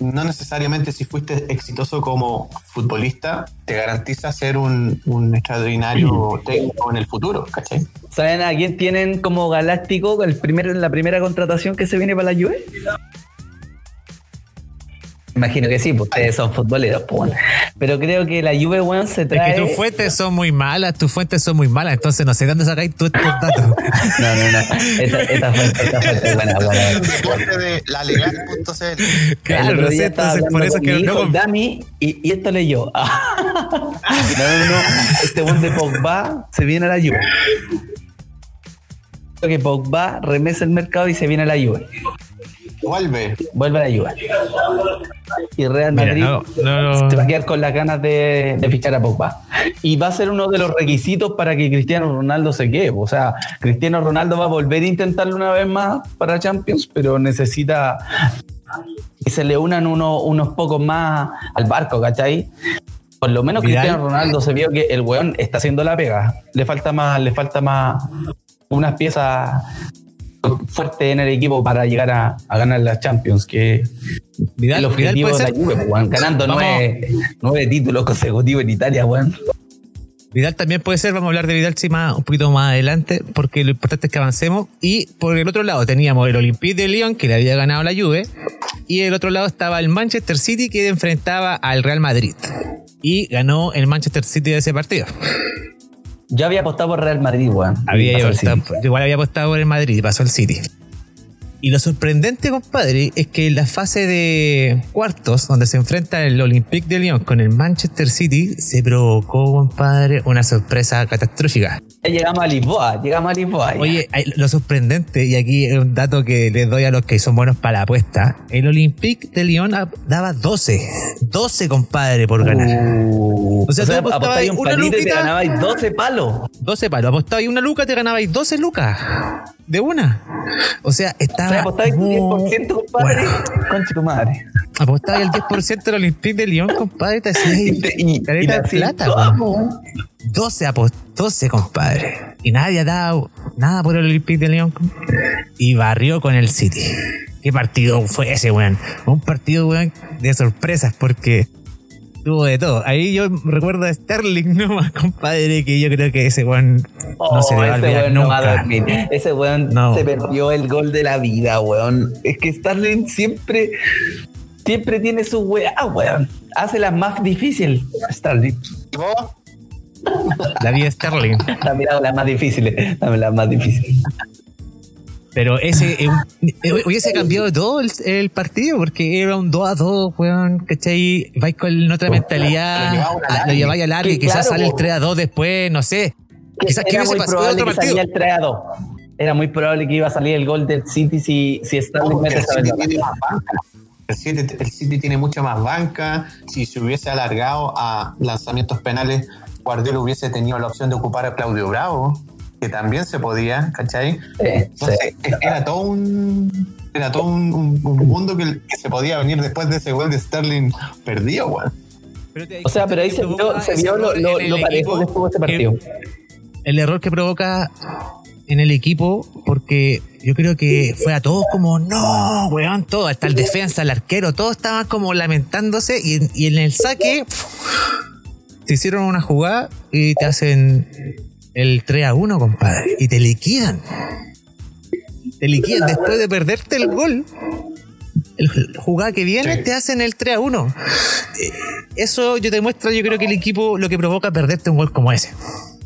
no necesariamente si fuiste exitoso como futbolista te garantiza ser un, un extraordinario técnico en el futuro, ¿cachai? ¿Saben a quién tienen como galáctico el primer, la primera contratación que se viene para la Juve? Imagino que sí, pues ustedes son futboleros, pues. Pero creo que la Juve, weón, se Es trae... que tus fuentes son muy malas, tus fuentes son muy malas, entonces no sé de dónde sacáis tú estos *laughs* datos. No, no, no. Esta, esta fuente, esta fuente es buena, buena. Deporte de lalegal.cl. El Claro, sé, estaba entonces por eso que no. Dami, y, y esto leyó. *laughs* no, no, no. Este buen de Pogba se viene a la Juve. Creo que Pogba remesa el mercado y se viene a la Juve. Vuelve. Vuelve a la Juve. Y Real Mira, Madrid no, no, no. se va a quedar con las ganas de, de fichar a Pogba. Y va a ser uno de los requisitos para que Cristiano Ronaldo se quede. O sea, Cristiano Ronaldo va a volver a intentarlo una vez más para Champions, pero necesita que se le unan uno- unos pocos más al barco, ¿cachai? Por lo menos Vidal. Cristiano Ronaldo se vio que el weón está haciendo la pega. Le falta más, le falta más unas piezas fuertes en el equipo para llegar a, a ganar las Champions, que Vidal, el objetivo Vidal puede de ser. la Juve, ganando nueve, nueve títulos consecutivos en Italia, weón. Vidal también puede ser, vamos a hablar de Vidal sí, más, un poquito más adelante, porque lo importante es que avancemos. Y por el otro lado teníamos el Olympique de Lyon, que le había ganado la Juve, y el otro lado estaba el Manchester City, que enfrentaba al Real Madrid. Y ganó el Manchester City de ese partido. Yo había apostado por Real Madrid, weón. Había apostado- igual había apostado por el Madrid y pasó el City. Y lo sorprendente, compadre, es que en la fase de cuartos, donde se enfrenta el Olympique de Lyon con el Manchester City, se provocó, compadre, una sorpresa catastrófica. Llegamos a Lisboa, llegamos a Lisboa. ya. Oye, lo sorprendente, y aquí es un dato que les doy a los que son buenos para la apuesta, el Olympique de Lyon daba 12. 12, compadre, por ganar. Uh, O sea, tú apostabas apostabais un una palito y te luquita. ganabais 12 palos. 12 palos. Apostabais una luca, te ganabais 12 lucas. De una. O sea, O sea, tu muy 10%, compadre. bueno. Concha tu madre. Apostabais el 10% del Olympique de Lyon, compadre. Te hacías Y, te- y, y de plata, weón. 12 apostó, 12, compadre. Y nadie ha dado nada por el Olympique de Lyon. Y barrió con el City. ¿Qué partido fue ese, weón? Un partido, weón, de sorpresas porque tuvo de todo. Ahí yo recuerdo a Sterling *laughs* nomás, compadre, que yo creo que ese weón no se le va a Oh, ese olvidar weón no va a. Ese weón No. se perdió el gol de la vida, weón. Es que Starling siempre, siempre tiene su weá, weón. Hace las más. ¿Y vos? La vida Sterling. Dame las más difíciles. Dame las más difíciles. Pero ese eh, hubiese cambiado todo el, el partido porque era un 2 a 2, weón, ¿cachai? Vais con otra Lo mentalidad, ah, lo larga. lleváis a larga y quizás claro, sale el po. 3 a 2 después, no sé. Quizás que hubiese pasado otro partido. salía el 3 a 2. Era muy probable que iba a salir el gol del City si, si Starling Porque mete. El City, el City tiene mucha más banca. Si se hubiese alargado a lanzamientos penales, Guardiola hubiese tenido la opción de ocupar a Claudio Bravo, que también se podía, ¿cachai? Sí, sí. Entonces, era todo un. Era todo un, un- un mundo que, que se podía venir después de ese gol de Sterling perdido, weón. O sea, pero ahí se vio, se vio lo, lo, lo parejo que estuvo ese partido. el error que provoca en el equipo, porque yo creo que fue a todos como, no, weón, todo, hasta el defensa, el arquero, todos estaban como lamentándose y, en- y en el saque te hicieron una jugada y te hacen el 3 a 1, compadre, y te liquidan. Te liquidan después de perderte el gol. El jugada que viene Sí. te hacen el 3 a 1. Eh, Eso yo te muestra, yo creo que el equipo lo que provoca perderte un gol como ese.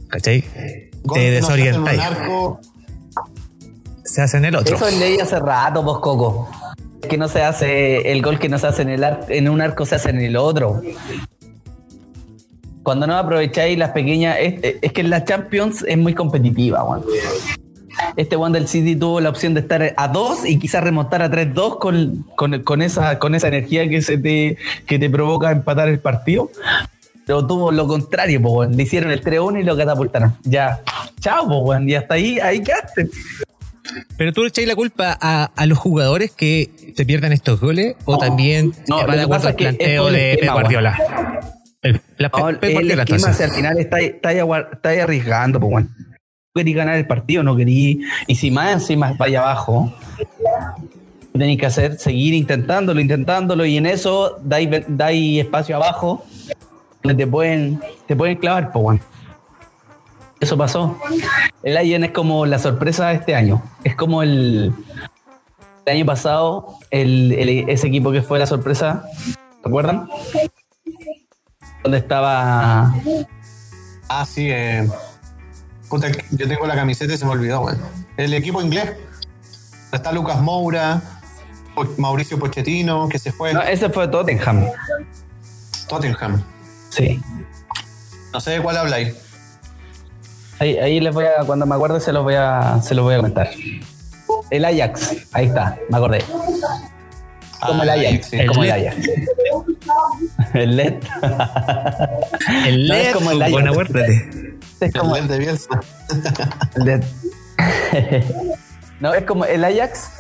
¿Cachai? Gol Te nos desorientáis. arco, Se hacen el otro. Eso es ley hace rato, vos, Coco. Que no se hace, el gol que no se hace en, el ar- en un arco se hace en el otro. Cuando no aprovecháis las pequeñas. Es, es que en la Champions es muy competitiva, weón. Este one del City tuvo la opción de estar a 2 y quizás remontar a 3-2 con, con, con esa, con esa energía que, se te, que te provoca empatar el partido. Pero tuvo lo contrario, po, weón. Le hicieron el 3-1 y lo catapultaron. Ya, chao, po, weón. Y hasta ahí, ahí quedaste. Pero tú le echáis la culpa a, a los jugadores que se pierden estos goles o también no, lo de que pasa al es que planteo es de Pep esquema, Guardiola. El, la Pep- No, Pep el esquema, si al final está, está, está arriesgando, pues bueno. Querí ganar el partido, no querí. Y si más encima vaya abajo, tenéis que hacer, seguir intentándolo, intentándolo, y en eso dais, dais espacio abajo, donde te pueden, te pueden clavar, pues bueno. Eso pasó. El Ayen es como la sorpresa de este año. Es como el, el año pasado, el, el- ese equipo que fue la sorpresa, ¿recuerdan? Donde estaba Ah, sí, eh. Puta, yo tengo la camiseta y se me olvidó, weón. El equipo inglés. Está Lucas Moura, Mauricio Pochettino, que se fue No, ese fue Tottenham. Tottenham. Sí. No sé de cuál habláis. Ahí, ahí les voy a, cuando me acuerde se los voy a, se los voy a comentar. El Ajax, ahí está, me acordé. Como Ah, el Ajax, sí. El como el LED. Ajax. *laughs* El LED. El No, es LED, como el bueno, Ajax. acuérdate. Es como El de Bielsa. *laughs* el LED. No, es como el Ajax,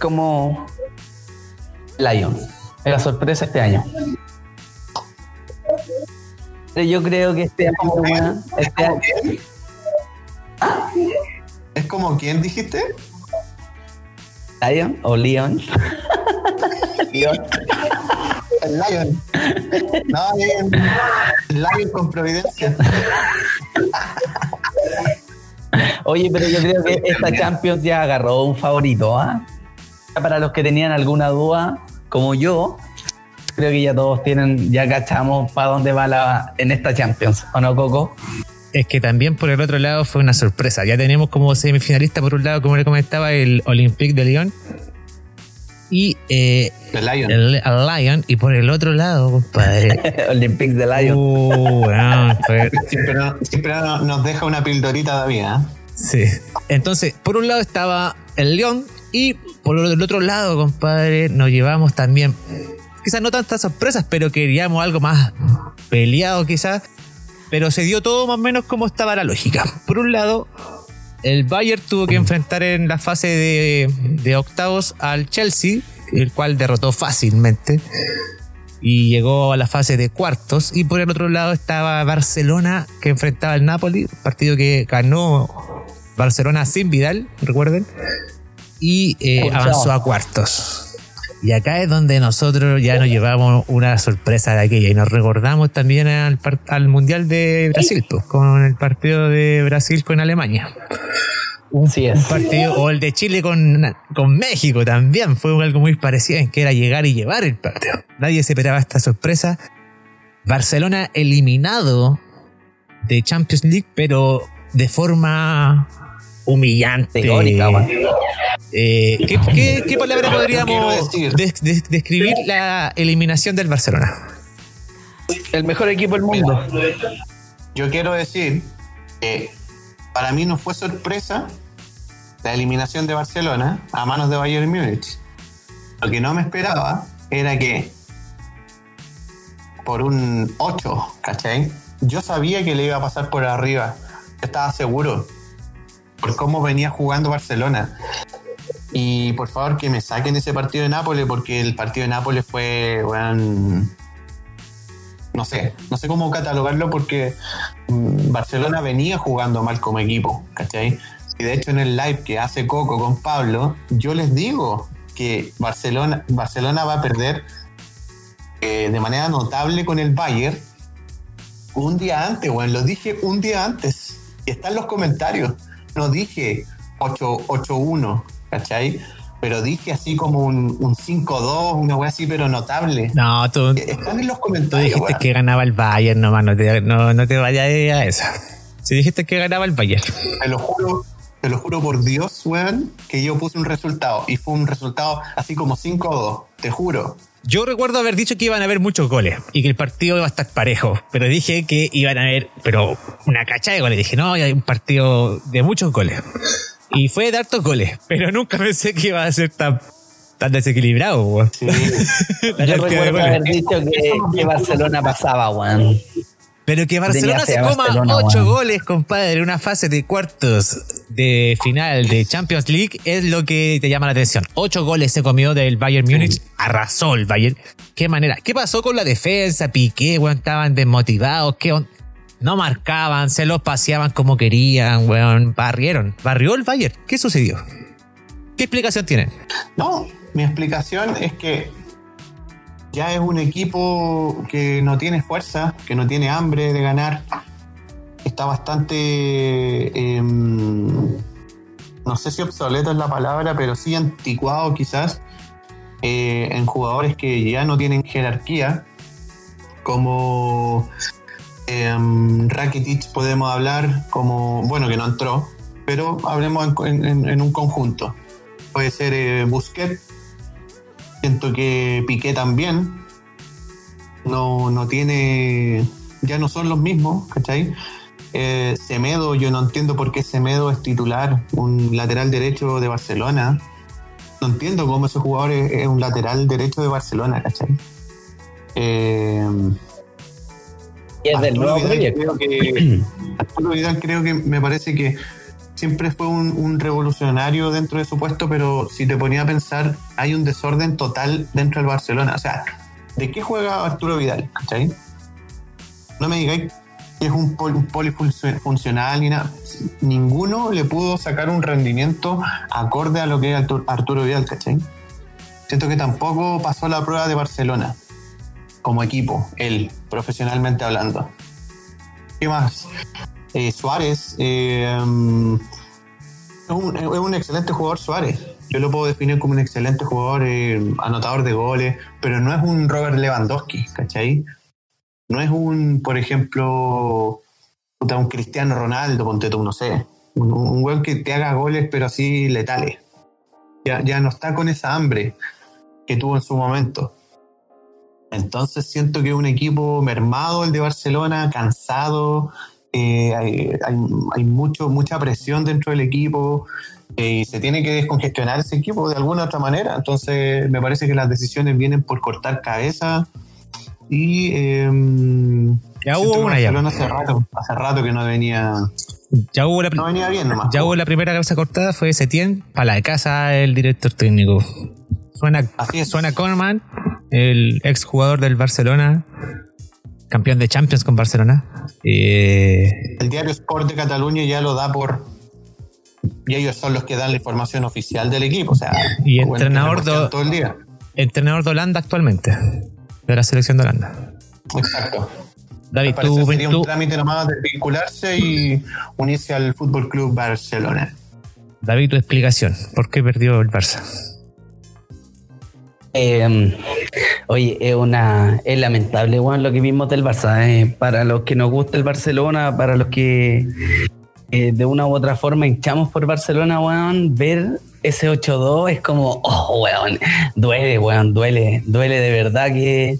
como Lions. Es la sorpresa este año. Pero Yo creo que este año, weón, ¿Es este como año, quién? ¿Es como quién dijiste? Lion o Leon. Leon. El Lion. No, Lion. Lion con Providencia. Oye, pero yo creo que esta Champions ya agarró un favorito, ¿ah? Ya Para los que tenían alguna duda, como yo, creo que ya todos tienen, ya cachamos para dónde va la en esta Champions, ¿o no, Coco? Es que también por el otro lado fue una sorpresa. Ya tenemos como semifinalista por un lado, como le comentaba, el Olympique de Lyon. Y eh, El Lion. el, el Lyon. Y por el otro lado, compadre. *laughs* Olympique de Lion. Uh, fue- Siempre, no- siempre no- nos deja una pildorita todavía. ¿eh? Sí. Entonces, por un lado estaba el León y por el otro lado, compadre, nos llevamos también, quizás no tantas sorpresas, pero queríamos algo más peleado quizás, pero se dio todo más o menos como estaba la lógica. Por un lado, el Bayern tuvo que enfrentar en la fase de, de octavos al Chelsea, el cual derrotó fácilmente. Y llegó a la fase de cuartos. Y por el otro lado estaba Barcelona, que enfrentaba al Napoli, partido que ganó Barcelona sin Vidal, recuerden. Y eh, avanzó a cuartos. Y acá es donde nosotros ya nos llevamos una sorpresa de aquella. Y nos recordamos también al, Mundial de Brasil, pues, con el partido de Brasil con Alemania. Un partido, o el de Chile con, con México también fue algo muy parecido en que era llegar y llevar el partido. Nadie se esperaba esta sorpresa. Barcelona eliminado de Champions League, pero de forma humillante. Teórica. Eh, ¿qué, qué, qué palabra podríamos decir. des- des- describir la eliminación del Barcelona? El mejor equipo del mundo. Yo quiero decir que para mí no fue sorpresa la eliminación de Barcelona a manos de Bayern Múnich. Lo que no me esperaba era que por un 8, ¿cachai? Yo sabía que le iba a pasar por arriba. Yo estaba seguro por cómo venía jugando Barcelona. Y por favor que me saquen ese partido de Nápoles porque el partido de Nápoles fue, no sé, no sé cómo catalogarlo porque mm, Barcelona venía jugando mal como equipo, ¿cachai? Y de hecho en el live que hace Coco con Pablo, yo les digo que Barcelona, Barcelona va a perder eh, de manera notable con el Bayern un día antes, weón. Lo dije un día antes. Y está en los comentarios. No dije 8-1, ¿cachai? Pero dije así como un, un 5-2, una weá así, pero notable. No, tú, Están en los tú comentarios. dijiste weón. que ganaba el Bayern nomás, no te, no, no te vayas a esa. Si dijiste que ganaba el Bayern. Te lo juro, te lo juro por Dios, weón, que yo puse un resultado. Y fue un resultado así como 5-2. Te juro. Yo recuerdo haber dicho que iban a haber muchos goles y que el partido iba a estar parejo, pero dije que iban a haber, pero una cacha de goles. Dije, no, hay un partido de muchos goles. Y fue de hartos goles, pero nunca pensé que iba a ser tan, tan desequilibrado. weón. Sí. *laughs* Yo recuerdo haber dicho que, que Barcelona pasaba, weón. Pero que Barcelona se coma Barcelona, ocho weón. goles, compadre, en una fase de cuartos de final de Champions League es lo que te llama la atención. Ocho goles se comió del Bayern Múnich, arrasó el Bayern. ¿Qué manera? ¿Qué pasó con la defensa? Piqué, weón, estaban desmotivados, ¿qué on- No marcaban, se los paseaban como querían, weón, barrieron. Barrió el Bayern. ¿Qué sucedió? ¿Qué explicación tienen? No, mi explicación es que ya es un equipo que no tiene fuerza, que no tiene hambre de ganar. Está bastante, em, no sé si obsoleto es la palabra, pero sí anticuado quizás eh, en jugadores que ya no tienen jerarquía, como em, Rakitic podemos hablar, como, bueno, que no entró, pero hablemos en un conjunto puede ser eh, Busquets. Siento que Piqué también. No, no tiene. Ya no son los mismos, ¿cachai? Eh, Semedo, yo no entiendo por qué Semedo es titular, un lateral derecho de Barcelona. No entiendo cómo ese jugador es, es un lateral derecho de Barcelona, ¿cachai? Eh, Y es del Arturo nuevo Vidal creo que *clears throat* Arturo Vidal creo que me parece que siempre fue un, un revolucionario dentro de su puesto, pero si te ponía a pensar, hay un desorden total dentro del Barcelona. O sea, ¿de qué juega Arturo Vidal? ¿Cachai? No me digáis que es un, pol- un polifuncional ni nada. Ninguno le pudo sacar un rendimiento acorde a lo que es Artur- Arturo Vidal, ¿cachai? Siento que tampoco pasó la prueba de Barcelona como equipo, él, profesionalmente hablando. ¿Qué más? Eh, Suárez um, es, un, excelente jugador Suárez. Yo lo puedo definir como un excelente jugador, eh, anotador de goles, pero no es un Robert Lewandowski, ¿cachai? No es un, por ejemplo, un Cristiano Ronaldo, ponte tú, no sé. Un, un weón que te haga goles, pero así letales. Ya, ya no está con esa hambre que tuvo en su momento. Entonces siento que es un equipo mermado el de Barcelona, cansado, eh, hay, hay, hay mucho, mucha presión dentro del equipo eh, y se tiene que descongestionar ese equipo de alguna u otra manera. Entonces me parece que las decisiones vienen por cortar cabeza y eh, Ya hubo una ya. Hace rato, hace rato que no venía, Ya hubo la, no venía bien nomás. ya hubo la primera cabeza cortada, fue Setién, para la casa el director técnico. Suena, Así es. suena Koeman, el ex jugador del Barcelona, campeón de Champions con Barcelona. Eh, El diario Sport de Cataluña ya lo da por y ellos son los que dan la información oficial del equipo, o sea, Y entrenador do- todo el día. entrenador de Holanda actualmente, de la selección de Holanda. Exacto. David, tú, sería tú- un trámite nomás de vincularse y unirse al Fútbol Club Barcelona. David, tu explicación. ¿Por qué perdió el Barça? Eh, oye, es una es lamentable, weón, lo que vimos del Barça. eh. Para los que nos gusta el Barcelona, para los que eh, de una u otra forma hinchamos por Barcelona, weón, ver ese 8-2 es como, oh, weón, duele, weón, duele, duele de verdad que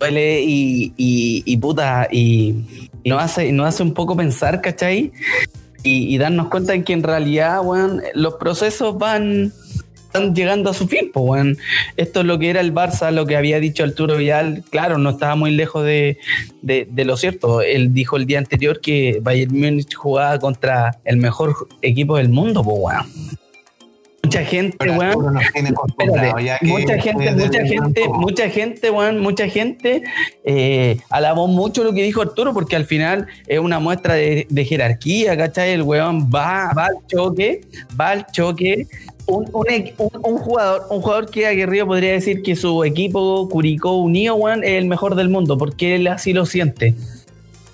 duele y, y, puta, y, y nos, hace, nos hace un poco pensar, ¿cachai? Y darnos cuenta de que en realidad, weón, los procesos van están llegando a su fin, pues, weón. Esto es lo que era el Barça, lo que había dicho Arturo Vidal, claro, no estaba muy lejos de, de- lo cierto. Él dijo el día anterior que Bayern Múnich jugaba contra el mejor equipo del mundo, pues, weón. Mucha gente, weón. Mucha gente, mucha gente, mucha gente, weón, mucha gente eh, alabó mucho lo que dijo Arturo porque al final es una muestra de, de jerarquía, ¿cachai? El weón va, va al choque, va al choque. Un, un un- jugador, un jugador que aguerrido podría decir que su equipo Curicó Unido, es el mejor del mundo porque él así lo siente.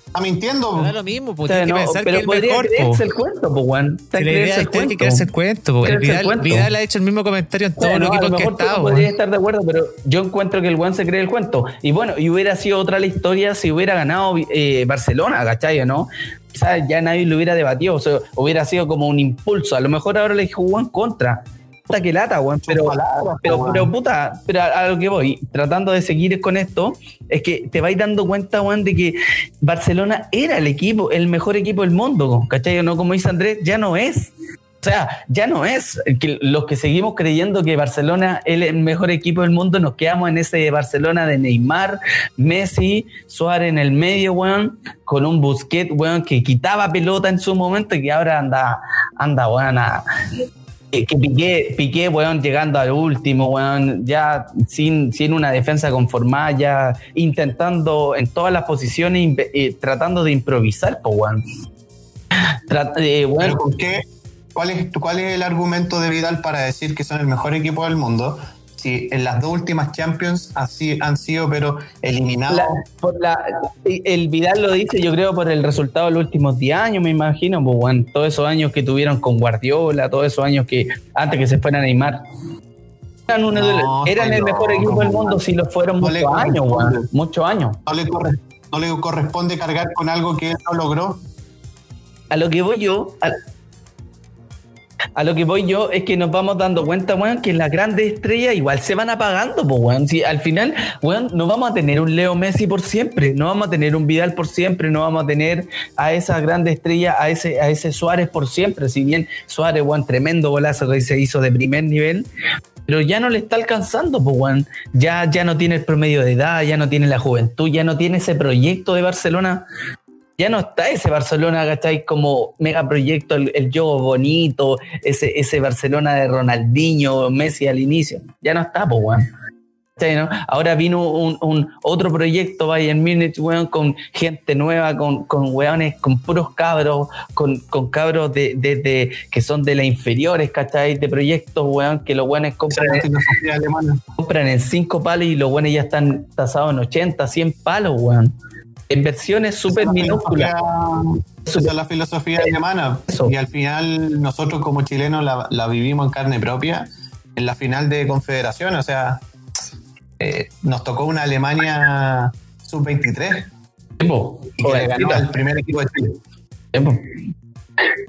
Está mintiendo. No da lo mismo, O pues sea, tiene que no, pensar que pero es el podría mejor. creerse el cuento, pues, creerse es el tener que cuento. creerse el cuento. El Creerse el Vidal, cuento. Vidal ha hecho el mismo comentario en todos Bueno, los equipos que ha estado. podrías weón. estar de acuerdo, pero yo encuentro que el weón se cree el cuento. Y bueno, y hubiera sido otra la historia si hubiera ganado eh, Barcelona, ¿cachai? o ¿No? Quizás ya nadie lo hubiera debatido, o sea, hubiera sido como un impulso. A lo mejor ahora le jugó en contra. Puta que lata, weón. Pero, palabras, pero, weón. pero puta, pero a, a lo que voy, tratando de seguir con esto, es que te vais dando cuenta, weón, de que Barcelona era el equipo, el mejor equipo del mundo, ¿cachai? ¿No? Como dice Andrés, ya no es. O sea, ya no es que los que seguimos creyendo que Barcelona es el mejor equipo del mundo, nos quedamos en ese Barcelona de Neymar, Messi, Suárez en el medio, weón, con un Busquets, weón, que quitaba pelota en su momento y que ahora anda, anda, weón, a- que, que Piqué, Piqué, weón, llegando al último, weón, ya sin, sin una defensa conformada, ya intentando en todas las posiciones, eh, tratando de improvisar, pues, weón. Eh, weón, Pero ¿con qué? ¿Cuál es, ¿Cuál es el argumento de Vidal para decir que son el mejor equipo del mundo? Si en las dos últimas Champions así han sido, pero eliminados. La- por la- el Vidal lo dice, yo creo, por el resultado de los últimos 10 años, me imagino, pues, weón, todos esos años que tuvieron con Guardiola, todos esos años que antes que se fuera a Neymar. Eran, uno de los- No, eran el mejor equipo del mundo si lo fueron No muchos años, weón, muchos años. no, le no le corresponde cargar con algo que él no logró. A lo que voy yo, a, a lo que voy yo es que nos vamos dando cuenta, weón, que las grandes estrellas igual se van apagando, pues, weón. Si al final, weón, no vamos a tener un Leo Messi por siempre, no vamos a tener un Vidal por siempre, no vamos a tener a esa grande estrella, a ese, a ese Suárez por siempre. Si bien Suárez, weón, tremendo golazo que se hizo de primer nivel, pero ya no le está alcanzando, pues, weón. Ya, ya no tiene el promedio de edad, ya no tiene la juventud, ya no tiene ese proyecto de Barcelona ya no está ese Barcelona, ¿cachai? Como megaproyecto, el, el juego bonito, ese, ese Barcelona de Ronaldinho, Messi al inicio. Ya no está, pues, weón. ¿Cachai, no? Ahora vino un, un otro proyecto, Bayern Múnich, weón, con gente nueva, con, con weones, con puros cabros, con, con cabros de, de, de- que son de las inferiores, ¿cachai? De proyectos, weón, que los weones compran, alemana. compran en 5 palos y los weones ya están tasados en 80, 100 palos, weón. Inversiones súper Esa es la minúsculas. filosofía- Esa es la filosofía alemana. Eso. Y al final nosotros como chilenos la, la vivimos en carne propia en la final de Confederación. O sea, eh, nos tocó una Alemania sub-23 Tiempo. y que le ganó al primer equipo de Chile. Tiempo.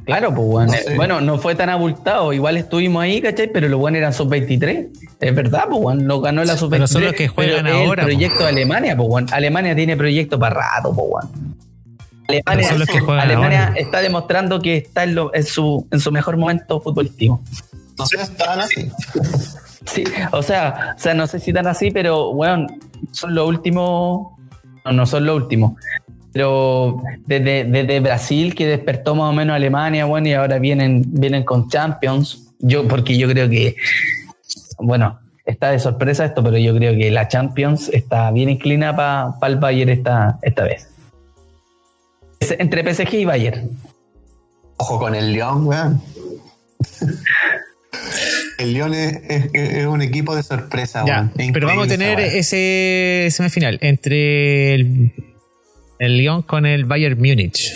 Claro, pues bueno. No sé. Bueno, no fue tan abultado. Igual estuvimos ahí, ¿cachai? Pero los buenos eran sub-23. Es verdad, pues bueno. Lo ganó la sub-23. Pero son los que juegan ahora, El proyecto de Alemania, pues bueno. Alemania tiene proyecto para rato, pues bueno. Alemania, son los que juegan Alemania ahora. está demostrando que está en, lo- en su, en su mejor momento futbolístico. No sé, estaban así. *laughs* Sí, o sea, o sea, no sé si tan así, pero bueno, son los últimos. No, no son los últimos. Pero desde, desde Brasil, que despertó más o menos Alemania, bueno, y ahora vienen, vienen con Champions. Yo, porque yo creo que, bueno, está de sorpresa esto, pero yo creo que la Champions está bien inclinada para el Bayern esta, esta vez. Es entre PSG y Bayern. Ojo con el León, weón. El León es, es- es un equipo de sorpresa, Ya, pero vamos a tener ese semifinal entre el, el Lyon con el Bayern Múnich.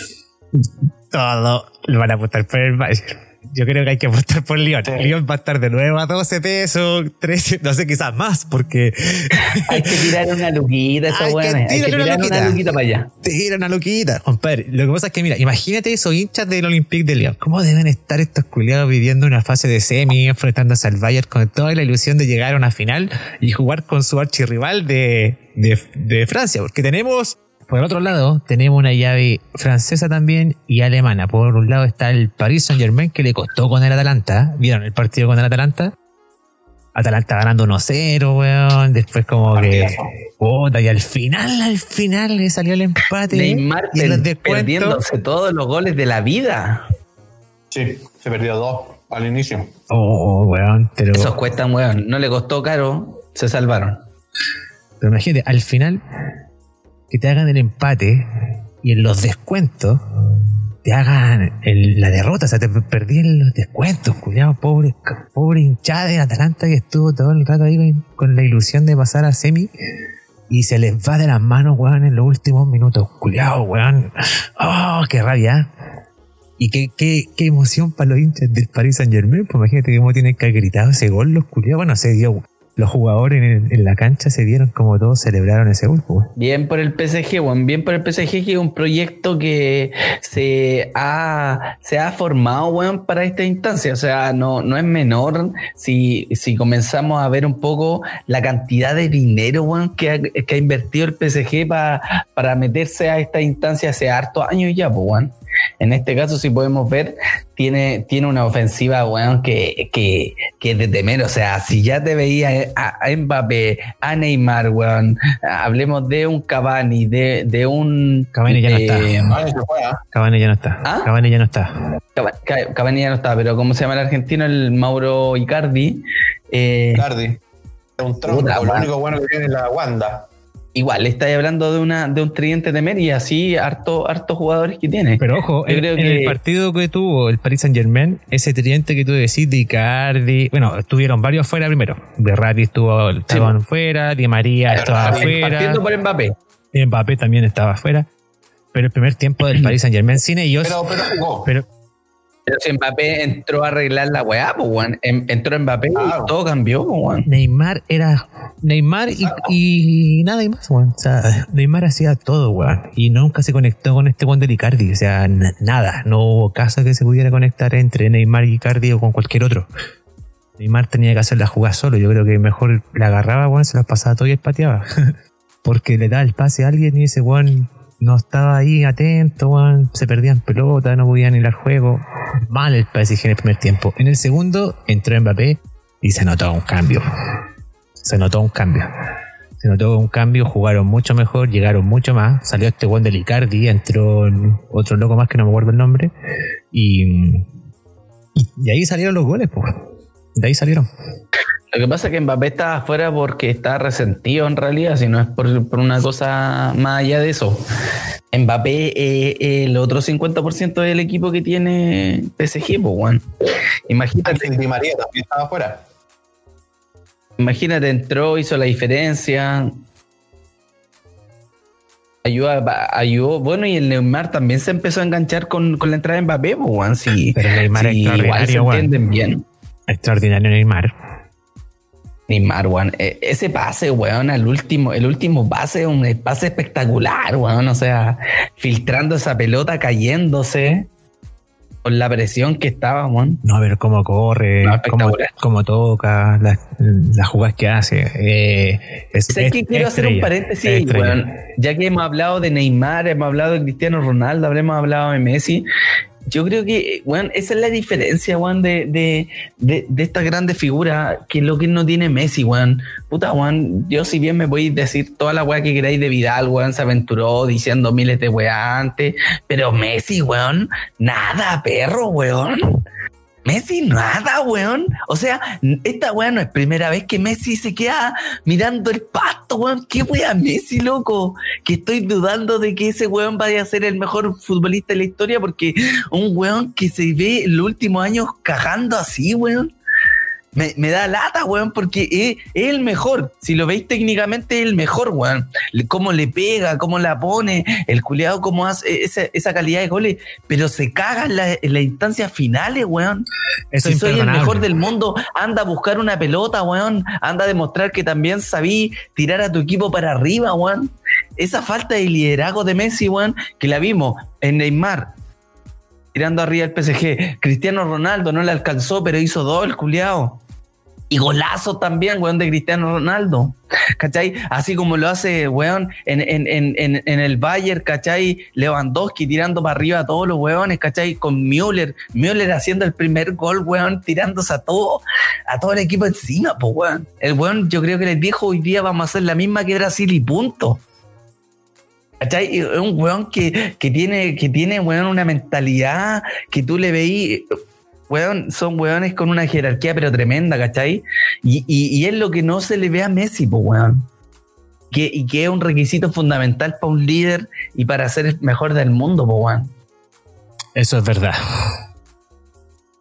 Todo lo van a apostar por el Bayern. Yo creo que hay que apostar por Lyon. Sí. Lyon va a estar de nuevo a 12 pesos, 13, no sé, quizás más, porque *laughs* Hay que tirar una luquita, esa Hay que. Hay que una tirar luquita. una luquita para allá. tira una loquita, compadre. Lo que pasa es que, mira, imagínate esos hinchas del Olympique de Lyon. ¿Cómo deben estar estos culiados viviendo una fase de semi, enfrentándose al Bayern con toda la ilusión de llegar a una final y jugar con su archirrival de, de, de Francia? Porque tenemos, por el otro lado, tenemos una llave francesa también y alemana. Por un lado está el Paris Saint Germain que le costó con el Atalanta. ¿Vieron el partido con el Atalanta? Atalanta ganando 1-0, weón. Después como que... Puta, y al final, al final le salió el empate. Neymar y los perdiéndose todos los goles de la vida. Sí, se perdió dos al inicio. Oh, weón. Pero, Esos cuestan, weón. No le costó caro, se salvaron. pero imagínate, al final, que te hagan el empate y en los descuentos te hagan la derrota. O sea, te perdí en los descuentos, cuidado, pobre, pobre hinchada de Atalanta que estuvo todo el rato ahí con, la ilusión de pasar a semi. y se les va de las manos, weón, en los últimos minutos. Culeado, weón. Oh, qué rabia. Y qué, qué, qué emoción para los hinchas del Paris Saint Germain. Pues imagínate cómo tienen que haber gritado ese gol los culiados. Bueno, se dio los jugadores en, la cancha se vieron como todos celebraron ese gol. Pues. Bien por el PSG, Juan, bien por el PSG, que es un proyecto que se ha, se ha formado, weón, para esta instancia. O sea, no, no es menor si, si comenzamos a ver un poco la cantidad de dinero, weón, que ha, que ha invertido el PSG para para meterse a esta instancia hace hartos años ya, pues, weón. En este caso, si podemos ver, tiene, tiene una ofensiva, weón, que, que, que de temer. O sea, si ya te veía a, a Mbappé, a Neymar, weón, hablemos de un Cavani, de, de un. Cavani ya no eh, está. Cavani ya no está. ¿Ah? Cavani ya no está. Cavani, ya no está, pero ¿cómo se llama el argentino? El Mauro Icardi. Eh, Icardi. Es un tronco, Puta, lo único bueno que tiene es la Wanda. Igual, estáis hablando de una de un tridente de Mer y así harto, hartos jugadores que tiene. Pero ojo, creo en el partido que tuvo el Paris Saint Germain, ese tridente que tú decís de Icardi, bueno, estuvieron varios fuera primero. Berratti estuvo, estaban fuera, Di María estaba Partiendo afuera, por Mbappé. Mbappé también estaba afuera. Pero el primer tiempo del *clears throat* Paris Saint Germain sin ellos, Pero, pero jugó. pero Pero si Mbappé entró a arreglar la weá, pues weón. Em- Entró Mbappé Claro. y todo cambió, pues weón. Neymar era Neymar y, y nada más, weón. O sea, Neymar hacía todo, weón. Y nunca se conectó con este weón del Icardi. O sea, na- nada. No hubo caso que se pudiera conectar entre Neymar y Icardi o con cualquier otro. Neymar tenía que hacer la jugada solo. Yo creo que mejor la agarraba, weón, se la pasaba todo y él pateaba. *laughs* Porque le da el pase a alguien y ese weón no estaba ahí atento, weón. Se perdían pelota, no podían hilar juego. Mal el PSG en el primer tiempo. En el segundo entró Mbappé y se notó un cambio. Se notó un cambio. Se notó un cambio, jugaron mucho mejor, llegaron mucho más. Salió este weón del Icardi, entró otro loco más que no me acuerdo el nombre. Y, y, y ahí salieron los goles, pues. De ahí salieron. Lo que pasa es que Mbappé está afuera porque está resentido en realidad, si no es por, por una cosa más allá de eso. Mbappé es el otro 50% del equipo que tiene PSG, pues weón. Imagínate, Di María también estaba afuera. imagínate, entró, hizo la diferencia. Ayuda, ayudó, bueno, y el Neymar también se empezó a enganchar con, con la entrada de Mbappé, pues, weón. Sí, Pero Neymar es sí, igual se extraordinario, entienden bien. Extraordinario Neymar. Neymar, weón. E- Ese pase, weón, al último, el último pase, un pase espectacular, weón. O sea, filtrando esa pelota, cayéndose con la presión que estaba, weón. No, a ver cómo corre, No, cómo, toca, las, las jugadas que hace. Eh, es, ¿Sabes es- qué? Quiero hacer un paréntesis, weón. Ya que hemos hablado de Neymar, hemos hablado de Cristiano Ronaldo, habremos hablado de Messi. Yo creo que, weón, esa es la diferencia, weón, de, de, de, de esta grande figura, que es lo que no tiene Messi, weón. Puta, weón, yo si bien me voy a decir toda la weá que queráis de Vidal, weón, se aventuró diciendo miles de weá antes, pero Messi, weón, nada, perro, weón. Messi nada, weón. O sea, esta weá no es primera vez que Messi se queda mirando el pasto, weón. ¿Qué weá Messi, loco? Que estoy dudando de que ese weón vaya a ser el mejor futbolista de la historia porque un weón que se ve en los últimos años cagando así, weón. Me, me da lata, weón, porque es, es el mejor. Si lo veis técnicamente, es el mejor, weón. Cómo le pega, cómo la pone, el culiado, cómo hace esa, esa calidad de goles. Pero se caga en, la- en las instancias finales, weón. Eso si soy el mejor del mundo, anda a buscar una pelota, weón. Anda a demostrar que también sabí tirar a tu equipo para arriba, weón. Esa falta de liderazgo de Messi, weón, que la vimos en Neymar. Tirando arriba el PSG. Cristiano Ronaldo no le alcanzó, pero hizo dos, el culiao. Y golazo también, weón, de Cristiano Ronaldo. ¿Cachai? Así como lo hace, weón, en, en, en, en, el Bayern, ¿cachai? Lewandowski tirando para arriba a todos los weones, ¿cachai? Con Müller, Müller haciendo el primer gol, weón, tirándose a todo, a todo el equipo encima, pues, weón. El weón, yo creo que les dijo hoy día vamos a hacer la misma que Brasil y punto. ¿Cachai? Es un weón que, que tiene, que tiene, weón, una mentalidad que tú le veí, weón, son weones con una jerarquía pero tremenda, ¿cachai? Y, y, y es lo que no se le ve a Messi, pues, weón. Que, y que es un requisito fundamental para un líder y para ser el mejor del mundo, pues, weón. Eso es verdad.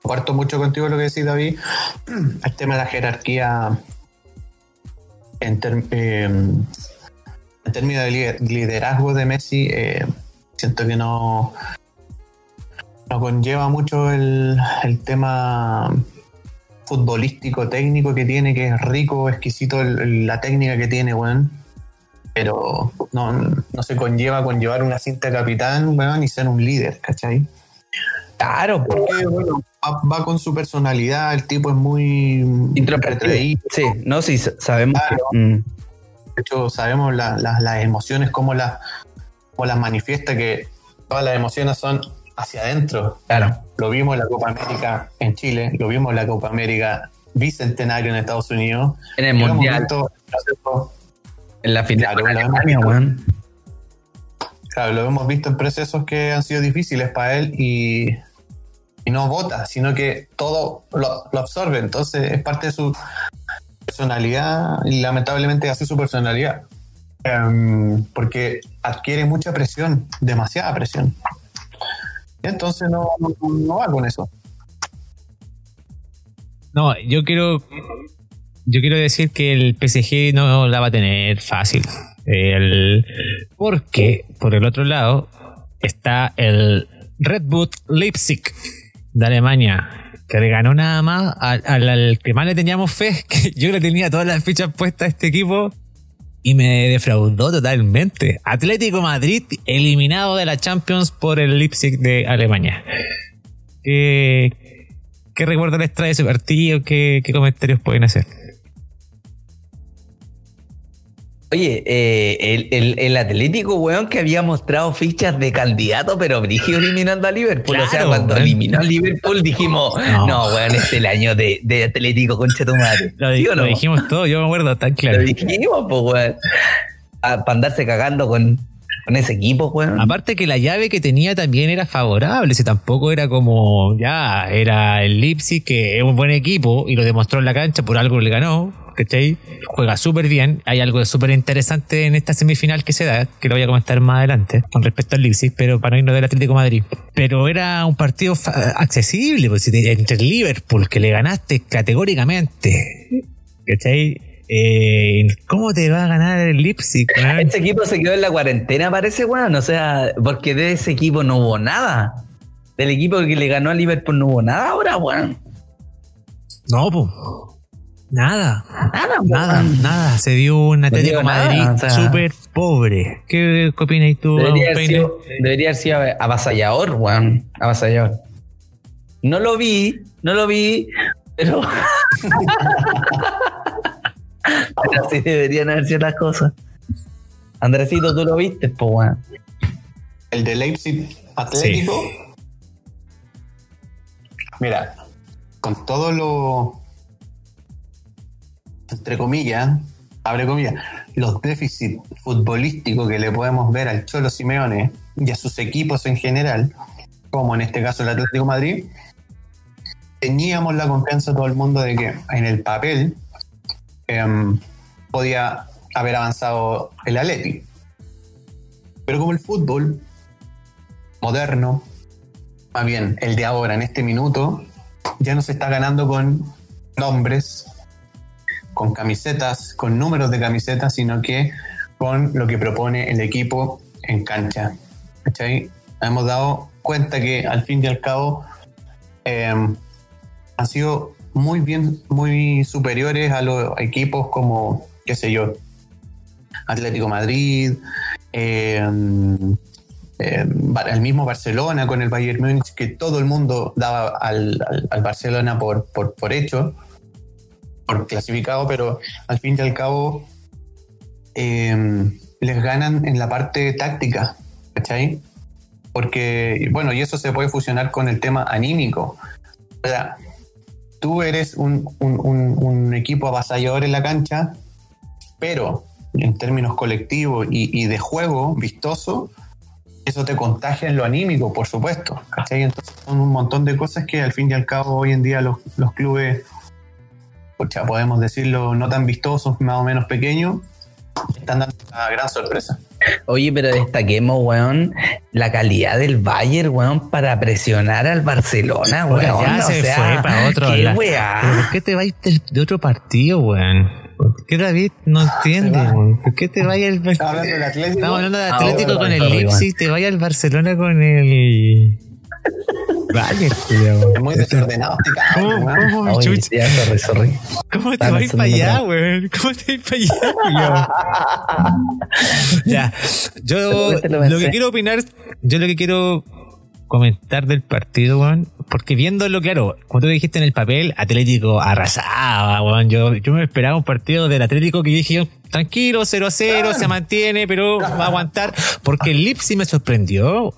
Comparto mucho contigo lo que decís, David. *clears throat* El tema de la jerarquía en eh, en términos de liderazgo de Messi, eh, siento que no, no conlleva mucho el, tema futbolístico, técnico que tiene, que es rico, exquisito la técnica que tiene, weón. Pero no, no se conlleva con llevar una cinta de capitán, weón, y ser un líder, ¿cachai? Claro, porque bueno, va, con su personalidad, el tipo es muy introvertido. Sí, no, sí, sabemos. Mm. De hecho, sabemos las emociones, cómo las, cómo las manifiesta, que todas las emociones son hacia adentro. Claro. Lo vimos en la Copa América en Chile, lo vimos en la Copa América bicentenario en Estados Unidos. En el Mundial. en la final. Claro, claro, lo hemos visto en procesos que han sido difíciles para él y y no vota, sino que todo lo, absorbe. Entonces es parte de su personalidad y lamentablemente hace su personalidad. Em, porque adquiere mucha presión, demasiada presión. Entonces no, no, va con eso. No, yo quiero yo quiero decir que el PSG no la va a tener fácil. El, porque por el otro lado está el Red Bull Leipzig, de Alemania, que le ganó nada más al, que más le teníamos fe, *laughs* que yo le tenía todas las fichas puestas a este equipo y me defraudó totalmente. Atlético Madrid eliminado de la Champions por el Leipzig de Alemania. ¿Qué, recuerdo les trae ese partido? ¿Qué, qué comentarios pueden hacer? Oye, eh, el, Atlético, weón, que había mostrado fichas de candidato, pero Brigio eliminando a Liverpool. o sea, cuando eliminó a Liverpool dijimos, *laughs* no, weón, este es el año de, Atlético, concha tu madre. Lo, dijimos todo, yo me acuerdo tan claro. Lo dijimos, pues, weón. Para andarse cagando con, con ese equipo, weón. Aparte que la llave que tenía también era favorable, si tampoco era como, ya, era el Leipzig, que es un buen equipo y lo demostró en la cancha, por algo le ganó, ¿cachai? Juega súper bien. Hay algo súper interesante en esta semifinal que se da, que lo voy a comentar más adelante, con respecto al Leipzig, pero para no irnos del Atlético Madrid. Pero era un partido accesible, pues, entre Liverpool, que le ganaste categóricamente, ¿cachai? Eh, ¿Cómo te va a ganar el Leipzig? *laughs* Este equipo se quedó en la cuarentena, parece, weón. O sea, porque de ese equipo no hubo nada. Del equipo que le ganó a Liverpool no hubo nada ahora, weón. No, pues. Nada. Nada, nada, nada. Se vio un Atlético Madrid súper pobre. ¿Qué, opinas tú, debería haber, sido, debería haber sido avasallador, weón. Avasallador. No lo vi, no lo vi, pero. *laughs* pero así deberían haber sido las cosas. Andresito, tú lo viste, pues, weón. El de Leipzig Atlético. Mira, con todo lo entre comillas, abre comillas, los déficits futbolísticos que le podemos ver al Cholo Simeone y a sus equipos en general, como en este caso el Atlético Madrid, teníamos la confianza todo el mundo de que en el papel em, podía haber avanzado el Atlético. Pero como el fútbol moderno, más bien el de ahora, en este minuto, ya no se está ganando con nombres con camisetas, con números de camisetas, sino que con lo que propone el equipo en cancha. ¿Cachai? Hemos dado cuenta que al fin y al cabo em, han sido muy bien, muy superiores a los equipos como, qué sé yo, Atlético Madrid, em, el mismo Barcelona con el Bayern Múnich, que todo el mundo daba al, Barcelona por, por, por hecho por clasificado, pero al fin y al cabo em, les ganan en la parte táctica, ¿cachai? Porque, bueno, y eso se puede fusionar con el tema anímico. O sea, tú eres un, equipo avasallador en la cancha, pero en términos colectivos y, de juego vistoso, eso te contagia en lo anímico, por supuesto. ¿cachai? Entonces son un montón de cosas que al fin y al cabo hoy en día los, los clubes podemos decirlo, no tan vistosos, más o menos pequeños, están dando una gran sorpresa. Oye, pero destaquemos, weón, la calidad del Bayern, weón, para presionar al Barcelona, weón. Ya se fue para otro. ¿qué, ¿Por qué te vas de, otro partido, weón? ¿Por qué David no entiende? va. weón? ¿Por qué te vaya el Estaba hablando del Atlético. Estamos hablando de Ah, Atlético bueno, con el Leipzig, te vaya al Barcelona con el. Vaya, culiao. Es muy desordenado este cabrón, ¿Cómo, cómo, Oye, ya, sorry, sorry. ¿Cómo te vas a para allá, weón? ¿Cómo te vas a para allá? Ya, yo *laughs* Seguro te lo lo que quiero opinar, yo lo que quiero comentar del partido, weón, porque viéndolo, claro, como tú dijiste en el papel, Atlético arrasaba, weón. Yo, yo me esperaba un partido del Atlético que yo dije, tranquilo, 0-0, se mantiene, pero va a aguantar, porque el Lipsi me sorprendió.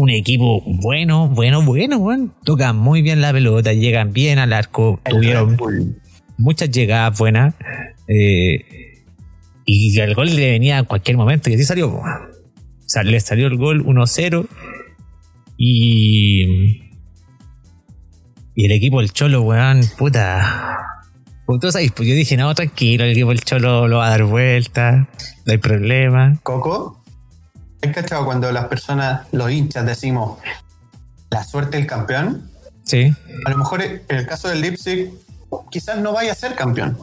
Un equipo bueno, bueno, bueno, weón. Tocan muy bien la pelota, llegan bien al arco, El tuvieron muchas llegadas buenas. eh, y el gol le venía a cualquier momento. Y así salió. O sea, le salió el gol 1-0. Y. Y el equipo del Cholo, weón, puta. Tú sabes, pues yo dije, no, tranquilo, el equipo del Cholo lo va a dar vuelta, no hay problema. Coco, ¿has cachado cuando las personas, los hinchas, decimos la suerte del campeón? Sí, A lo mejor en el caso del Leipzig, quizás no vaya a ser campeón,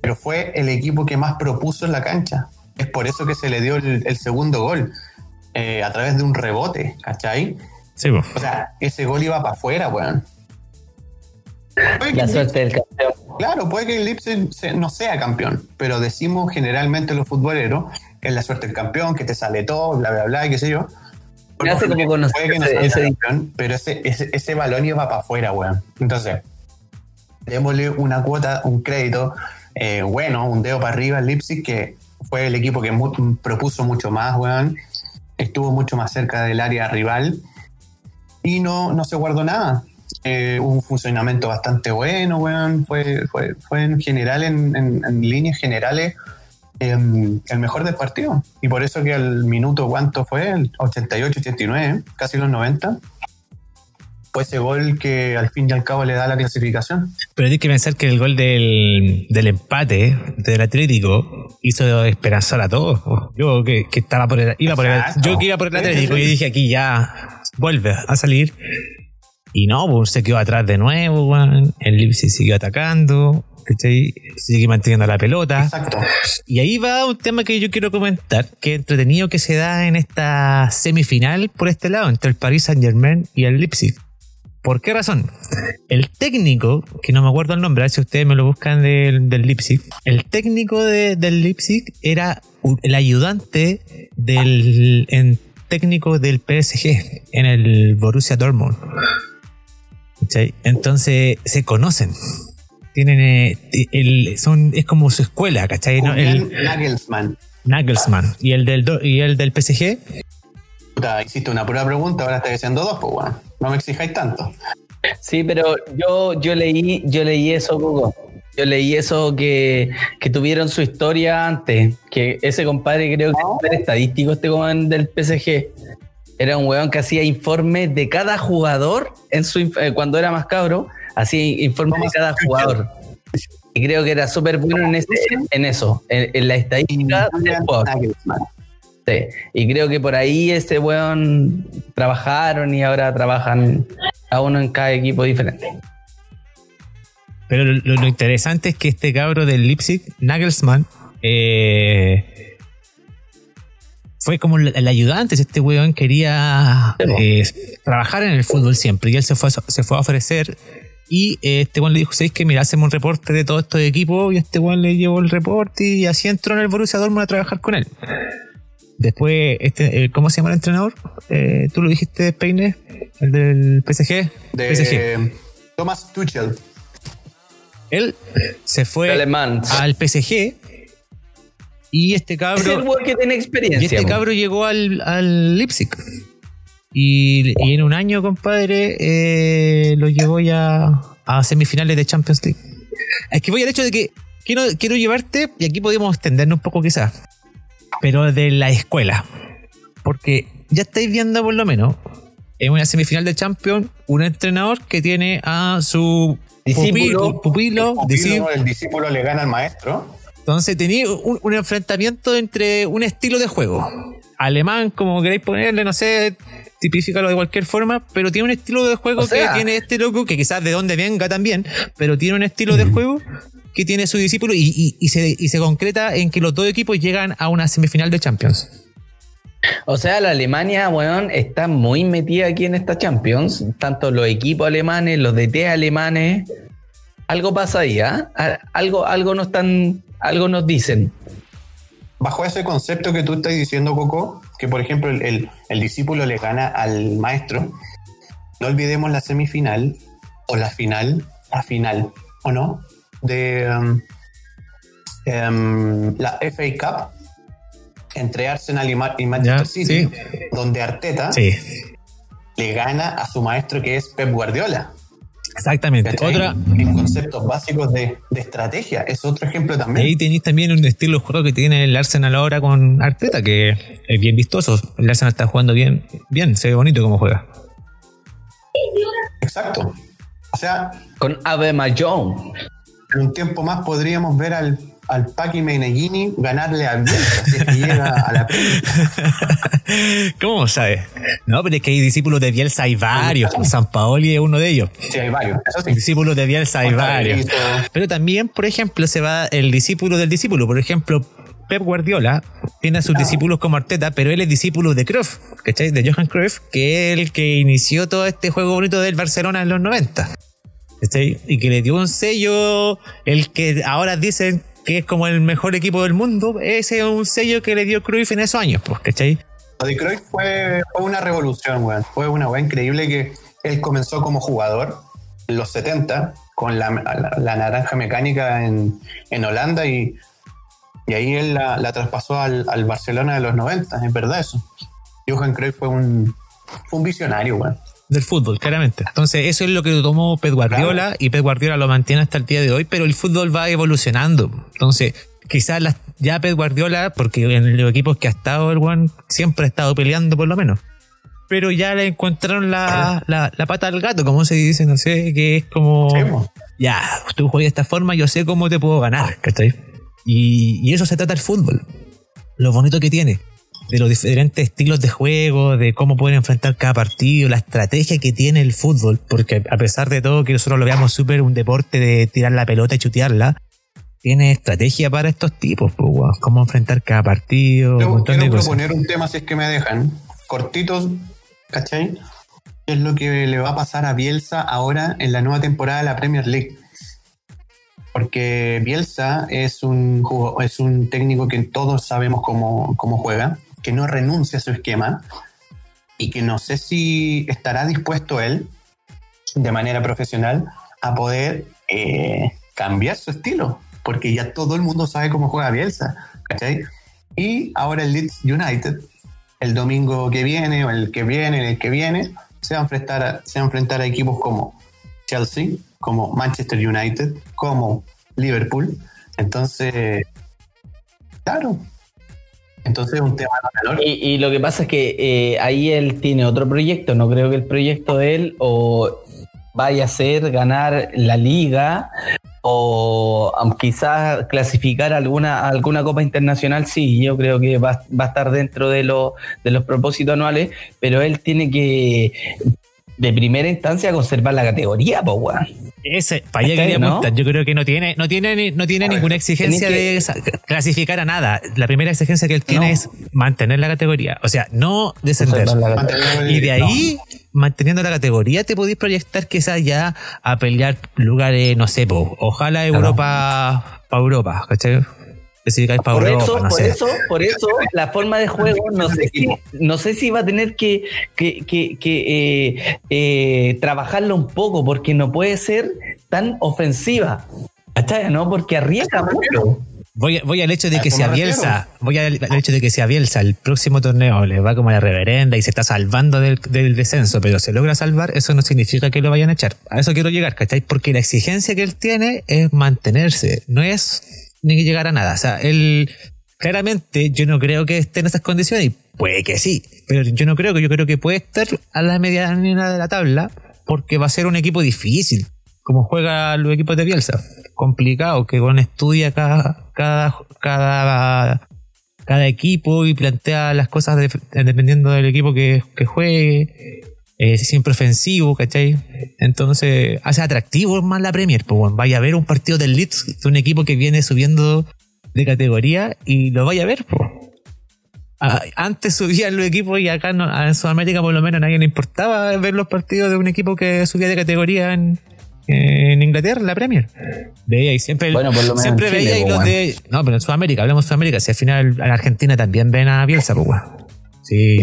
pero fue el equipo que más propuso en la cancha. Es por eso que se le dio el, el segundo gol, eh, a través de un rebote, ¿cachai? sí, po. O sea, ese gol iba para afuera, weón. La suerte del campeón. Claro, puede que el Leipzig no sea campeón, pero decimos generalmente los futboleros que es la suerte del campeón, que te sale todo, bla, bla, bla, y qué sé yo. Me hace como conocer Puede que no ese- sea ese- campeón, pero ese, ese, ese balón iba para afuera, weón. Entonces, démosle una cuota, un crédito eh, bueno, un dedo para arriba al Leipzig, que fue el equipo que mu- propuso mucho más, weón. Estuvo mucho más cerca del área rival y no, no se guardó nada. Eh, hubo un funcionamiento bastante bueno, weón. Fue, fue, fue en general, en, en- en líneas generales, el mejor del partido. Y por eso que al minuto, ¿cuánto fue? El 88, 89, casi los 90. Fue ese gol que al fin y al cabo le da la clasificación. Pero hay que pensar que el gol del, del empate del Atlético hizo esperanzar a todos. Yo que, que estaba por el, iba por el, yo que iba por el Atlético y dije aquí ya vuelve a salir. Y no, pues se quedó atrás de nuevo. El Leipzig siguió atacando. ¿Cachai? Sigue manteniendo la pelota. Exacto. Y ahí va un tema que yo quiero comentar, que entretenido que se da en esta semifinal por este lado, entre el Paris Saint Germain y el Leipzig. ¿Por qué razón? El técnico, que no me acuerdo el nombre, si ustedes me lo buscan del, del Leipzig, el técnico de- del Leipzig era el ayudante del en- técnico del PSG en el Borussia Dortmund. ¿Cachai? Entonces se conocen. Tienen eh, el, son, es como su escuela, ¿cachai? ¿No? El, Nagelsmann. Nagelsmann y el del, Do- y el del PSG Puta, hiciste una pura pregunta, ahora estás diciendo dos, pues bueno. No me exijáis tanto. Sí, pero yo, yo leí, yo leí eso, Coco. Yo leí eso que, que tuvieron su historia antes. Que ese compadre creo que era estadístico, este compadre del PSG. Era un weón que hacía informes de cada jugador en su eh, cuando era más cabro, de Thomas cada jugador. Y creo que era súper bueno en, ese- en eso, en, en la estadística del jugador. Sí, y creo que por ahí este weón trabajaron y ahora trabajan a uno en cada equipo diferente. Pero lo, lo interesante es que este cabro del Leipzig, Nagelsmann, eh, fue como el, el ayudante. Este weón quería eh, trabajar en el fútbol siempre y él se fue, se fue a ofrecer. Y eh, este weón le dijo: ¿Sabéis que mira, hacemos un reporte de todos estos equipos? Y este weón le llevó el reporte y así entró en el Borussia Dortmund a trabajar con él. Después, este, eh, ¿cómo se llama el entrenador? Eh, Tú lo dijiste, Peine, el del PSG. De PSG. Thomas Tuchel. Él se fue al PSG y este Es el cabro weón que tiene y este cabro llegó al, al Leipzig y, y en un año compadre eh, lo llevó ya a semifinales de Champions League es que voy al hecho de que quiero, quiero llevarte y aquí podemos extendernos un poco quizás pero de la escuela porque ya estáis viendo por lo menos en una semifinal de Champions un entrenador que tiene a su Discípulo. pupilo, pupilo, discípulo, el discípulo le gana al maestro. entonces tenía un, un enfrentamiento entre un estilo de juego. Alemán, como queréis ponerle, no sé, tipifícalo de cualquier forma, pero tiene un estilo de juego O sea- que tiene este loco, que quizás de dónde venga también, pero tiene un estilo de juego que tiene su discípulo y, y- y se, y se concreta en que los dos equipos llegan a una semifinal de Champions. O sea, la Alemania, weón, está muy metida aquí en esta Champions. Tanto los equipos alemanes, los DT alemanes. Algo pasa ahí, ¿ah? Algo, algo nos están, algo nos dicen. Bajo ese concepto que tú estás diciendo, Coco, que por ejemplo el, el- el discípulo le gana al maestro, no olvidemos la semifinal o la final, la final, ¿o no? De um, em, la FA Cup entre Arsenal y, Ma- y Manchester City, sí. donde Arteta Sí, le gana a su maestro que es Pep Guardiola. Exactamente. ¿cachai? Otra, En conceptos básicos de, de estrategia. Es otro ejemplo también. Ahí tenéis también un estilo de juego que tiene el Arsenal ahora con Arteta, que es bien vistoso. El Arsenal está jugando bien, bien, se ve bonito como juega. Exacto. O sea, Con Abema Jones. en un tiempo más podríamos ver al, al Paki Meneghini ganarle a Bielsa si es que llega a la Premier. *laughs* ¿Cómo sabes? No, pero es que hay discípulos de Bielsa hay varios. San Paoli es uno de ellos. Sí, hay varios. Eso sí. Discípulos de Bielsa hay varios. Pero también, por ejemplo, se va el discípulo del discípulo. Por ejemplo, Pep Guardiola tiene a sus discípulos como Arteta, pero él es discípulo de Cruyff, ¿cachai? De Johan Cruyff, que es el que inició todo este juego bonito del Barcelona en los 90. ¿cachai? Y que le dio un sello, el que ahora dicen que es como el mejor equipo del mundo, ese es un sello que le dio Cruyff en esos años, pues, ¿cachai? Lo de Cruyff fue, una revolución, weón. Fue una weá increíble que él comenzó como jugador en los 70 con la, la- naranja mecánica en, en Holanda y, y ahí él la, la traspasó al, al Barcelona de los 90, es verdad eso. Johan Cruyff fue un, fue un visionario, weón. Del fútbol, claramente. Entonces, eso es lo que tomó Pep Guardiola y Pep Guardiola lo mantiene hasta el día de hoy, pero el fútbol va evolucionando. Entonces, quizás las- ya Pep Guardiola, porque en los equipos que ha estado el One siempre ha estado peleando por lo menos. Pero ya le encontraron la, la, la pata al gato, como se dice, no sé, que es como po. ya, tú juegas de esta forma, yo sé cómo te puedo ganar, ¿cachai? Y, y eso se trata el fútbol. Lo bonito que tiene. De los diferentes estilos de juego, de cómo pueden enfrentar cada partido, la estrategia que tiene el fútbol, porque a pesar de todo que nosotros lo veamos súper un deporte de tirar la pelota y chutearla, tiene estrategia para estos tipos, pues, weón. cómo enfrentar cada partido, un de quiero cosas. proponer un tema si es que me dejan. Cortitos, ¿cachai? ¿Qué es lo que le va a pasar a Bielsa ahora en la nueva temporada de la Premier League? Porque Bielsa es un, jugo- es un técnico que todos sabemos cómo, cómo juega, que no renuncia a su esquema y que no sé si estará dispuesto él, de manera profesional, a poder eh, cambiar su estilo, porque ya todo el mundo sabe cómo juega Bielsa, ¿cachai? Y ahora el Leeds United, el domingo que viene, o el que viene, el que viene, se va a enfrentar a, se va a, enfrentar a equipos como Chelsea, como Manchester United, como Liverpool. Entonces, claro. Entonces es un tema no menor. Y, lo que pasa es que eh, ahí él tiene otro proyecto. No creo que el proyecto de él o vaya a ser ganar la liga o um, quizás clasificar alguna, alguna copa internacional. Sí, yo creo que va, va a estar dentro de, lo- de los propósitos anuales, pero él tiene que de primera instancia conservar la categoría, pues. Ese, para allá ¿Cachai, quería no? Yo creo que no tiene, no tiene, ni- no tiene ver, ninguna exigencia que- de sa- clasificar a nada. La primera exigencia que él tiene No. es mantener la categoría. O sea, no descender. Y de ahí, manteniendo la categoría, te podéis proyectar quizás ya a pelear lugares, no sé, po, ojalá Europa, para Europa, ¿cachai? Para Por Europa, eso, no por sé. eso, por eso, la forma de juego, *laughs* no sé si, no sé si va a tener que, que, que- que, eh, eh, trabajarlo un poco, porque no puede ser tan ofensiva. ¿Cachai? ¿No? Porque arriesga mucho. Voy, voy al hecho de que eso si a me refiero. Bielsa, voy al, al hecho de que si a Bielsa el próximo torneo le va como a la reverenda y se está salvando del, del descenso, pero se logra salvar, eso no significa que lo vayan a echar. A eso quiero llegar, ¿cachai? Porque la exigencia que él tiene es mantenerse, no es ni llegar a nada. O sea, él claramente yo no creo que esté en esas condiciones, y puede que sí, pero yo no creo que, yo creo que puede estar a la medianina de la tabla, porque va a ser un equipo difícil como juega los equipos de Bielsa. Complicado, que con estudia cada, cada, cada, cada equipo y plantea las cosas de- dependiendo del equipo que, que juegue. Eh, siempre ofensivo, ¿cachai? Entonces hace atractivo más la Premier. Pues bueno, vaya a ver un partido del Leeds de un equipo que viene subiendo de categoría y lo vaya a ver. Pues. Antes subían los equipos y acá no- en Sudamérica por lo menos a nadie le importaba ver los partidos de un equipo que subía de categoría en, en Inglaterra, en la Premier. Veía y siempre, Bueno, por lo menos siempre Chile, veía y pues, los bueno. de. No, pero en Sudamérica, hablamos de Sudamérica. Si al final en Argentina también ven a Bielsa, pues weón. Sí.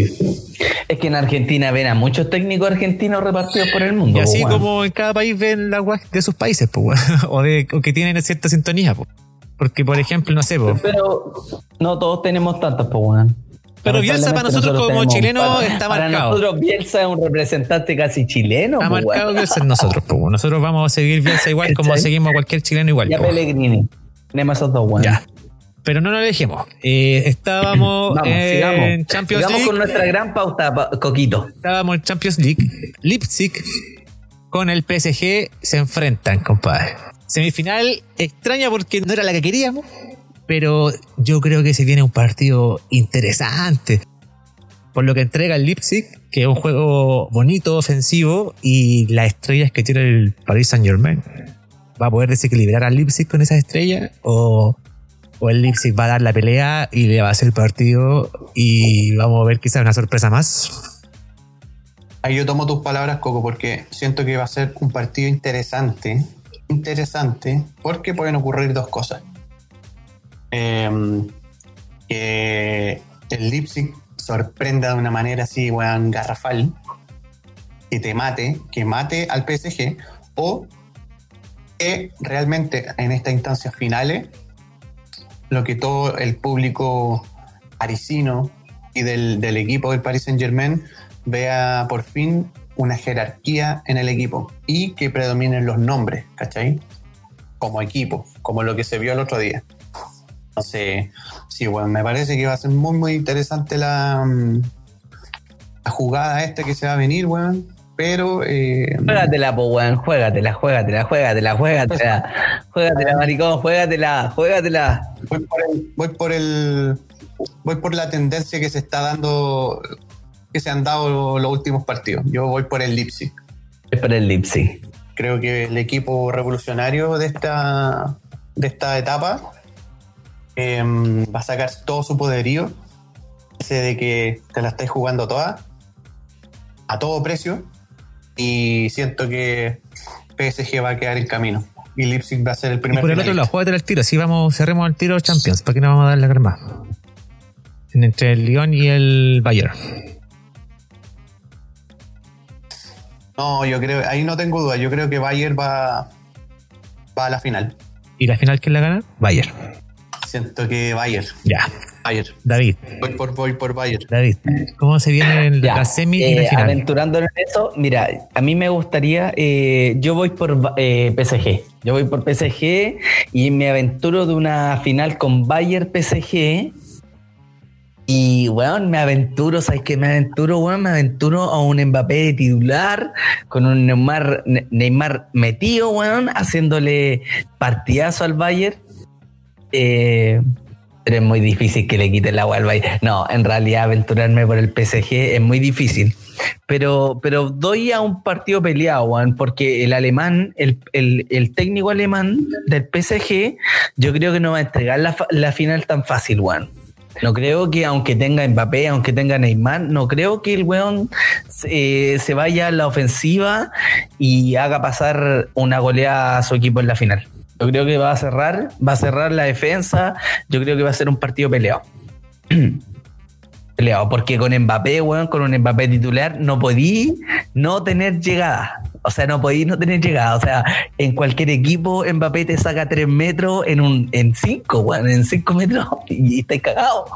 Es que en Argentina ven a muchos técnicos argentinos repartidos por el mundo. Y así como en cada país ven la weá de sus países, pues. *laughs* O, de, o que tienen cierta sintonía, pues. Porque, por ejemplo, no sé, pues. Pero no todos tenemos tantos, pues, weón. Pero Bielsa para nosotros como chilenos para- está Para marcado. nosotros Bielsa es un representante casi chileno, Está marcado Bielsa en nosotros, pues. Nosotros vamos a seguir Bielsa igual como seguimos a cualquier chileno igual. Ya. Pellegrini. Tenemos esos dos, weón. Ya. Pero no nos dejemos. Eh, estábamos *laughs* Vamos, en sigamos. Champions sigamos League. con nuestra gran pauta, pa- Coquito. Estábamos en Champions League. Leipzig con el PSG se enfrentan, compadre. Semifinal extraña porque no era la que queríamos, pero yo creo que se viene un partido interesante. Por lo que entrega el Leipzig, que es un juego bonito, ofensivo, y las estrellas que tiene el Paris Saint Germain. ¿Va a poder desequilibrar al Leipzig con esas estrellas? ¿O, o el Leipzig va a dar la pelea y le va a hacer el partido? Y vamos a ver quizás una sorpresa más. Ahí yo tomo tus palabras, Coco, porque siento que va a ser un partido interesante. Interesante, porque pueden ocurrir dos cosas. Em, que el Leipzig sorprenda de una manera así, weón, garrafal, que te mate, que mate al PSG, o que realmente en estas instancias finales, lo que todo el público parisino y del, del equipo del Paris Saint Germain vea por fin una jerarquía en el equipo y que predominen los nombres, ¿cachai? Como equipo, como lo que se vio el otro día. Entonces, sí, bueno, me parece que va a ser muy, muy interesante la, mm, la jugada esta que se va a venir, weón. Pero, eh, Juégatela, po, weón. Juégatela, juégatela, juégatela, juégatela. Juégatela, maricón, juégatela, juégatela. Voy por el, voy por el, voy por la tendencia que se está dando, que se han dado los últimos partidos. Yo voy por el Leipzig. Es para el Lipsy. Creo que el equipo revolucionario de esta, de esta etapa em, va a sacar todo su poderío. Ese de que te la estáis jugando toda, a todo precio. Y siento que PSG va a quedar en camino. Y Leipzig va a ser el Y primer por el otro lado, finalista. juégate al tiro. Así vamos, cerremos el tiro Champions. ¿Para qué no vamos a dar la crema? Entre el Lyon y el Bayern. No, yo creo, ahí no tengo duda. Yo creo que Bayern va, va a la final. ¿Y la final quién la gana? Bayern. Siento que Bayern. Ya. Bayern. David. Voy por, voy por Bayern. David. ¿Cómo se viene en Ya, la semi y la eh, final? aventurándonos en eso, mira, a mí me gustaría, eh, yo voy por eh, PSG, yo voy por PSG y me aventuro de una final con Bayern PSG y, weón, me aventuro, ¿sabes qué? Me aventuro, weón, me aventuro a un Mbappé de titular con un Neymar, Ne- Neymar metido, weón, haciéndole partidazo al Bayern. Eh, pero es muy difícil que le quite el agua al. No, en realidad aventurarme por el PSG es muy difícil. Pero, pero doy a un partido peleado, weón, porque el alemán, el, el- técnico alemán del PSG, yo creo que no va a entregar la, la final tan fácil, weón. No creo que aunque tenga Mbappé, aunque tenga Neymar, no creo que el weón eh, se vaya a la ofensiva y haga pasar una goleada a su equipo en la final. Yo creo que va a cerrar, va a cerrar la defensa. Yo creo que va a ser un partido peleado. *clears throat* peleado, porque con Mbappé, weón, con un Mbappé titular, no podí no tener llegada. O sea, no podí no tener llegada. O sea, en cualquier equipo, Mbappé te saca tres metros en un, en cinco, weón, en cinco metros *laughs* y, estás cagado.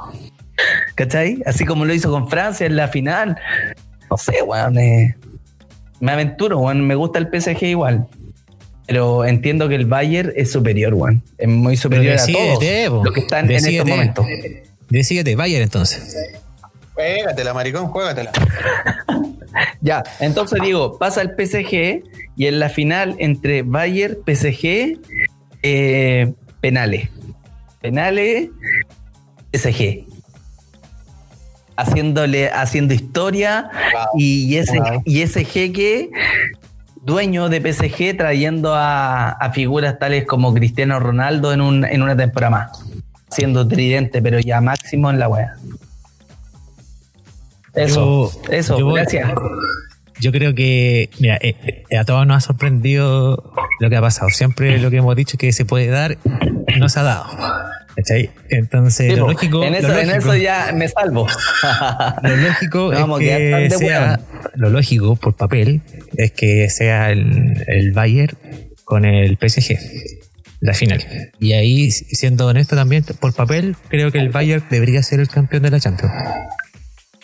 ¿Cachai? Así como lo hizo con Francia en la final. No sé, weón. eh, me aventuro, weón. Me gusta el PSG igual. Pero entiendo que el Bayern es superior, weón. Es muy superior a todos po. los que están en estos momentos. Decídete, Bayern entonces. Juégatela, maricón, juégatela. *laughs* Ya, entonces digo, pasa el PSG y en la final entre Bayern, PSG, eh, penales. Penales, PSG. haciéndole, haciendo historia Wow. y, ese, Wow. y ese jeque dueño de PSG trayendo a, a figuras tales como Cristiano Ronaldo en, un, en una temporada más. Siendo tridente, pero ya máximo en la wea. Eso, Yo- eso, yo gracias. Yo creo que, mira, eh, eh, a todos nos ha sorprendido lo que ha pasado. Siempre lo que hemos dicho que se puede dar, no se ha dado. ¿Cachai? Entonces, Sí, lo lógico, en, lo eso, en lógico- eso ya me salvo. Lo lógico *laughs* a es que de sea, lo lógico por papel es que sea el, el Bayern con el PSG la final. Y ahí, siendo honesto también, por papel, creo que el Bayern debería ser el campeón de la Champions.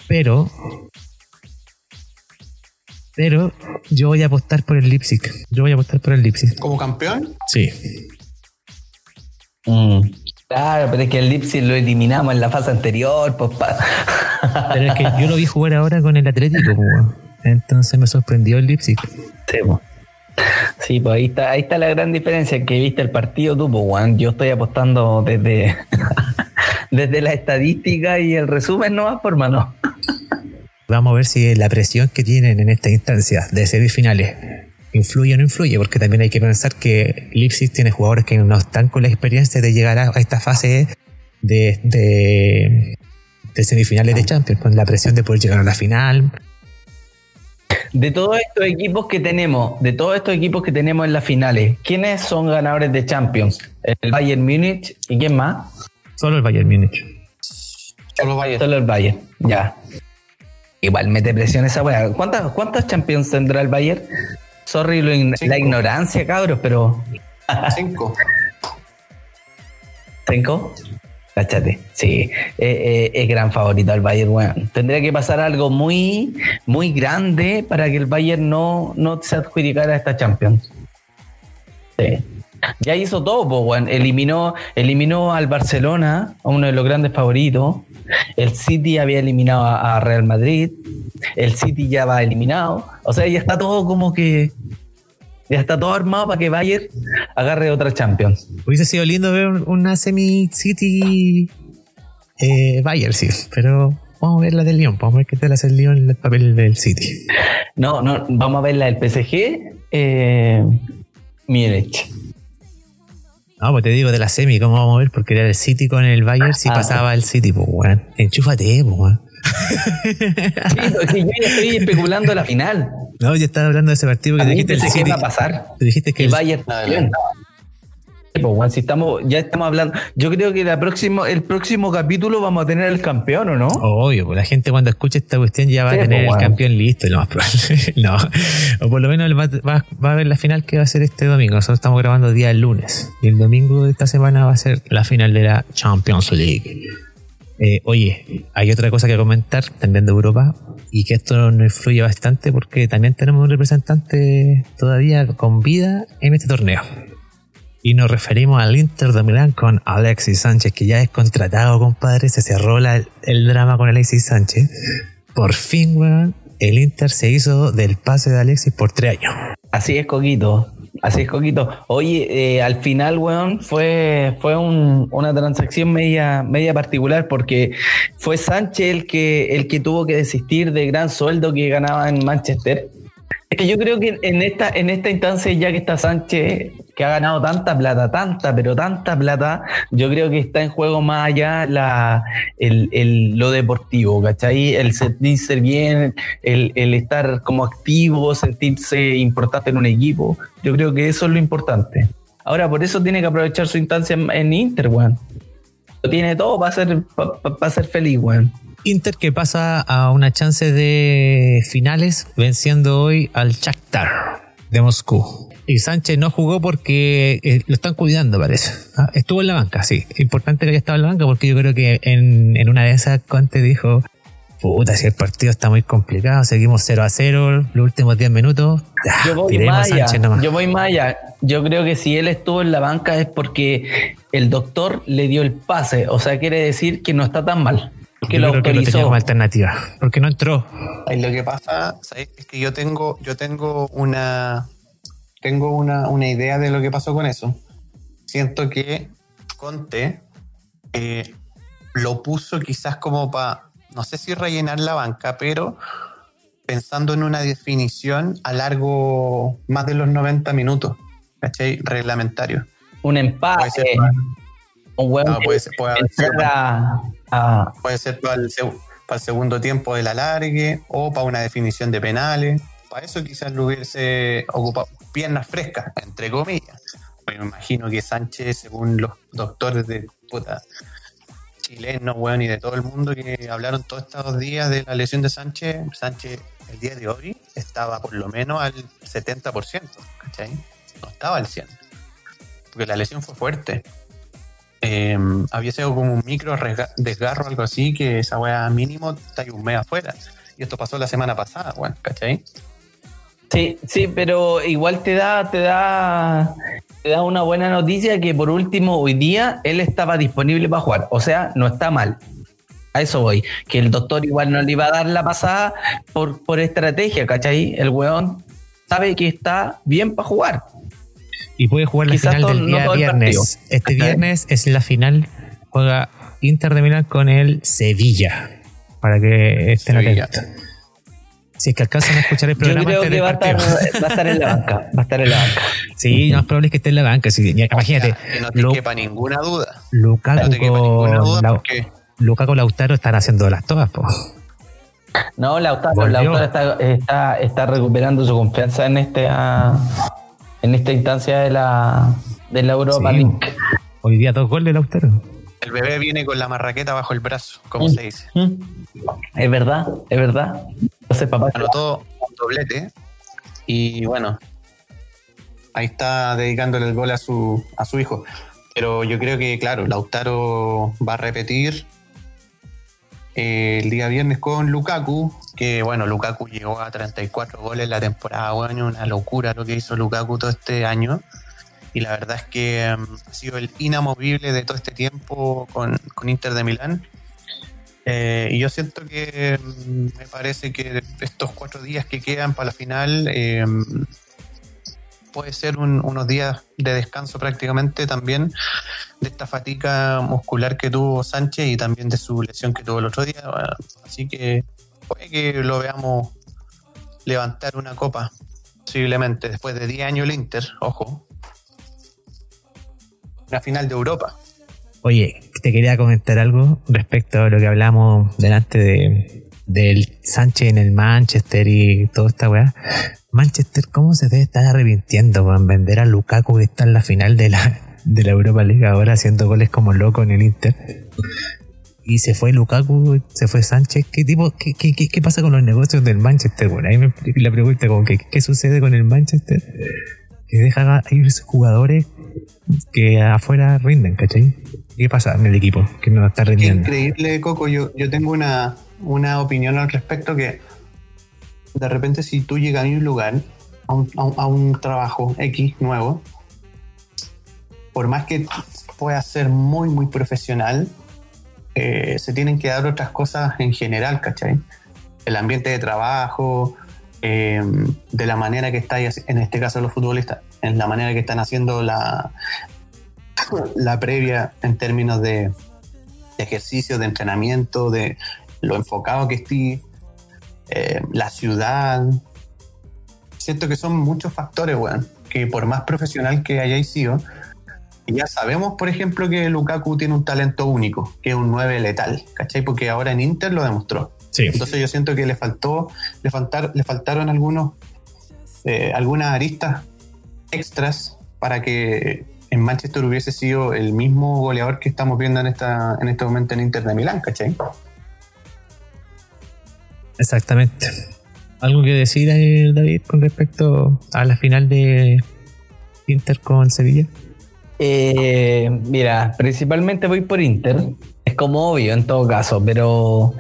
Pero, pero yo voy a apostar por el Leipzig. Yo voy a apostar por el Leipzig. Como campeón, Sí. Mm, Claro, pero es que el Leipzig lo eliminamos en la fase anterior, pues Pero es que yo lo vi jugar ahora con el Atlético, pues, weón. entonces me sorprendió el Leipzig. Sí, pues. Sí, pues ahí está, ahí está la gran diferencia, que viste el partido tú, pues, Juan. Yo estoy apostando desde, *laughs* desde la estadística y el resumen no va por mano. Vamos a ver si la presión que tienen en esta instancia de semifinales influye o no influye, porque también hay que pensar que Leipzig tiene jugadores que no están con la experiencia de llegar a esta fase de, de, de semifinales de Champions, con la presión de poder llegar a la final. De todos estos equipos que tenemos, de todos estos equipos que tenemos en las finales, ¿quiénes son ganadores de Champions? El Bayern Múnich y quién más? Solo el Bayern Múnich. solo Bayern. Solo el Bayern, ya. Igual mete presión esa weá. ¿Cuántas, ¿Cuántas Champions tendrá el Bayern? Sorry Cinco. la ignorancia, cabros, pero *laughs* Cinco. ¿Cinco? Cáchate, sí, eh, eh, es gran favorito el Bayern, weón. Tendría que pasar algo muy, muy grande para que el Bayern no, no se adjudicara a esta Champions. Sí. Ya hizo todo, weón. Eliminó, eliminó al Barcelona, uno de los grandes favoritos. El City había eliminado a, a Real Madrid. El City ya va eliminado. O sea, ya está todo como que. Ya está todo armado para que Bayern agarre otra Champions. Hubiese sido lindo ver un- una semi-City eh, Bayern, sí, pero vamos a ver la del Lyon, vamos a ver qué tal hace el Lyon en el papel del City. No, no, vamos a ver la del PSG. Eh, Múnich. No, pues te digo de la semi, ¿cómo vamos a ver? Porque era el City con el Bayern, si Ah. pasaba el City, pues, weón. Enchúfate, pues, weón. Sí, yo ya estoy especulando la final. No, yo estaba hablando de ese partido que dijiste el City. iba a pasar. Te dijiste que El el, Bayern Adelante. Sí, pues, Juan, si estamos, ya estamos hablando. Yo creo que la próximo, el próximo capítulo vamos a tener el campeón, ¿o no? Obvio, pues la gente cuando escuche esta cuestión ya va Sí, a tener pues, el campeón listo, lo más probable. *laughs* no. O por lo menos va, va- va a ver la final que va a ser este domingo. Nosotros estamos grabando día lunes. Y el domingo de esta semana va a ser la final de la Champions League. Eh, oye, hay otra cosa que comentar también de Europa y que esto nos influye bastante porque también tenemos un representante todavía con vida en este torneo. Y nos referimos al Inter de Milán con Alexis Sánchez, que ya es contratado, compadre. Se cerró el drama con Alexis Sánchez. Por fin, weón, el Inter se hizo del pase de Alexis por tres años. Así es, Coquito. Así es, Coquito. Oye, eh, al final, weón, fue, fue un- una transacción media, media particular porque fue Sánchez el que, el que tuvo que desistir del gran sueldo que ganaba en Manchester. Es que yo creo que en esta, en esta instancia, ya que está Sánchez, que ha ganado tanta plata, tanta, pero tanta plata, yo creo que está en juego más allá la, el, el- lo deportivo, ¿cachai? El sentirse bien, el, el estar como activo, sentirse importante en un equipo. Yo creo que eso es lo importante. Ahora, por eso tiene que aprovechar su instancia en, Inter, weón. Lo tiene todo para ser, para ser feliz, weón. Inter que pasa a una chance de finales venciendo hoy al Shakhtar de Moscú. Y Sánchez no jugó porque eh, lo están cuidando, parece. Ah, estuvo en la banca, sí. Importante que haya estado en la banca porque yo creo que en, en una de esas Conte dijo, puta, si el partido está muy complicado, seguimos 0 a 0 los últimos 10 minutos. ah, Yo voy tiremos a más allá. Sánchez nomás. Yo voy más allá. Yo creo que si él estuvo en la banca es porque el doctor le dio el pase. O sea, quiere decir que no está tan mal. Que Yo lo creo que no tenía autorizó. como alternativa. Porque no entró. Ahí lo que pasa ¿sabes? es que yo tengo, yo tengo una tengo una, una idea de lo que pasó con eso. Siento que Conte eh, lo puso quizás como para no sé si rellenar la banca, pero pensando en una definición a largo más de los 90 minutos, ¿cachai? Reglamentario. Un empate. Puede ser, un huevo no, puede ser, puede haber sido- a, a- puede ser para el, para el segundo tiempo del alargue o para una definición de penales. Para eso quizás lo hubiese ocupado piernas frescas, entre comillas. Me imagino que Sánchez, según los doctores de puta chilenos, weón, y de todo el mundo que hablaron todos estos días de la lesión de Sánchez, Sánchez el día de hoy estaba por lo menos al 70%, ¿cachai? No estaba al 100%. Porque la lesión fue fuerte. Eh, había sido como un micro desgarro, algo así, que esa weá mínimo está un mes afuera. Y esto pasó la semana pasada, weón, ¿cachai? Sí, sí, pero igual te da, te da, te da una buena noticia que por último hoy día él estaba disponible para jugar. O sea, no está mal. A eso voy. Que el doctor igual no le iba a dar la pasada por, por estrategia, ¿cachai? El weón sabe que está bien para jugar. Y puede jugar la Quizás final todo- del día viernes. Este viernes es la final. Juega Inter de Milán con el Sevilla. Para que estén atentos. Si es que alcanzan a escuchar el Yo programa creo antes que va a, estar, va a estar en la banca. Va a estar en la banca. *laughs* Sí, no es probable que esté en la banca. sí. Imagínate, O sea, que no te Lu- quepa ninguna duda. Lukaku No te quepa ninguna duda con, Lau- porque Lukaku Lautaro están haciendo las todas, po. No, Lautaro. Lautaro está, está, está recuperando su confianza en este ah, en esta instancia de la, de la Europa Sí. League. Hoy día dos goles de Lautaro. el bebé viene con la marraqueta bajo el brazo, como se dice. Mm. Es verdad, es verdad. Entonces, papá, Anotó un doblete y bueno, ahí está dedicándole el gol a su, a su hijo. Pero yo creo que, claro, Lautaro va a repetir eh, el día viernes con Lukaku, que bueno, Lukaku llegó a 34 goles la temporada, bueno, una locura lo que hizo Lukaku todo este año. Y la verdad es que mm, ha sido el inamovible de todo este tiempo con, con Inter de Milán. Eh, y yo siento que mm, me parece que estos cuatro días que quedan para la final eh, puede ser un- unos días de descanso prácticamente también de esta fatiga muscular que tuvo Sánchez y también de su lesión que tuvo el otro día. Así que puede que lo veamos levantar una copa posiblemente después de 10 años el Inter, ojo. Una final de Europa. Oye, te quería comentar algo respecto a lo que hablamos delante de del Sánchez en el Manchester y toda esta weá. Manchester, ¿cómo se debe estar arrepintiendo en vender a Lukaku que está en la final de la, de la Europa League ahora haciendo goles como loco en el Inter? Y se fue Lukaku, se fue Sánchez. ¿Qué tipo, qué, qué, qué- qué pasa con los negocios del Manchester? Bueno, ahí me la pregunta como que, ¿qué sucede con el Manchester? Que deja ir jugadores que afuera rinden, ¿cachai? ¿Qué pasa en el equipo que no está Qué rindiendo? increíble, Coco. Yo, yo tengo una, una opinión al respecto que de repente si tú llegas a un lugar, a un, a un- a un trabajo X nuevo, por más que pueda ser muy, muy profesional, eh, se tienen que dar otras cosas en general, ¿cachai? El ambiente de trabajo, eh, de la manera que estáis, en este caso los futbolistas, en la manera que están haciendo la, la previa en términos de, de ejercicio, de entrenamiento, de lo enfocado que esté, eh, la ciudad. Siento que son muchos factores, weón, que por más profesional que hayáis sido, y ya sabemos, por ejemplo, que Lukaku tiene un talento único, que es un 9 letal, ¿cachai? Porque ahora en Inter lo demostró. Sí. Entonces yo siento que le faltó, le, faltar, le faltaron algunos, eh, algunas aristas extras para que en Manchester hubiese sido el mismo goleador que estamos viendo en esta, en este momento en Inter de Milán, ¿cachai? Exactamente. ¿Algo que decir, David, con respecto a la final de Inter con Sevilla? Eh, mira, principalmente voy por Inter. Es como obvio en todo caso, pero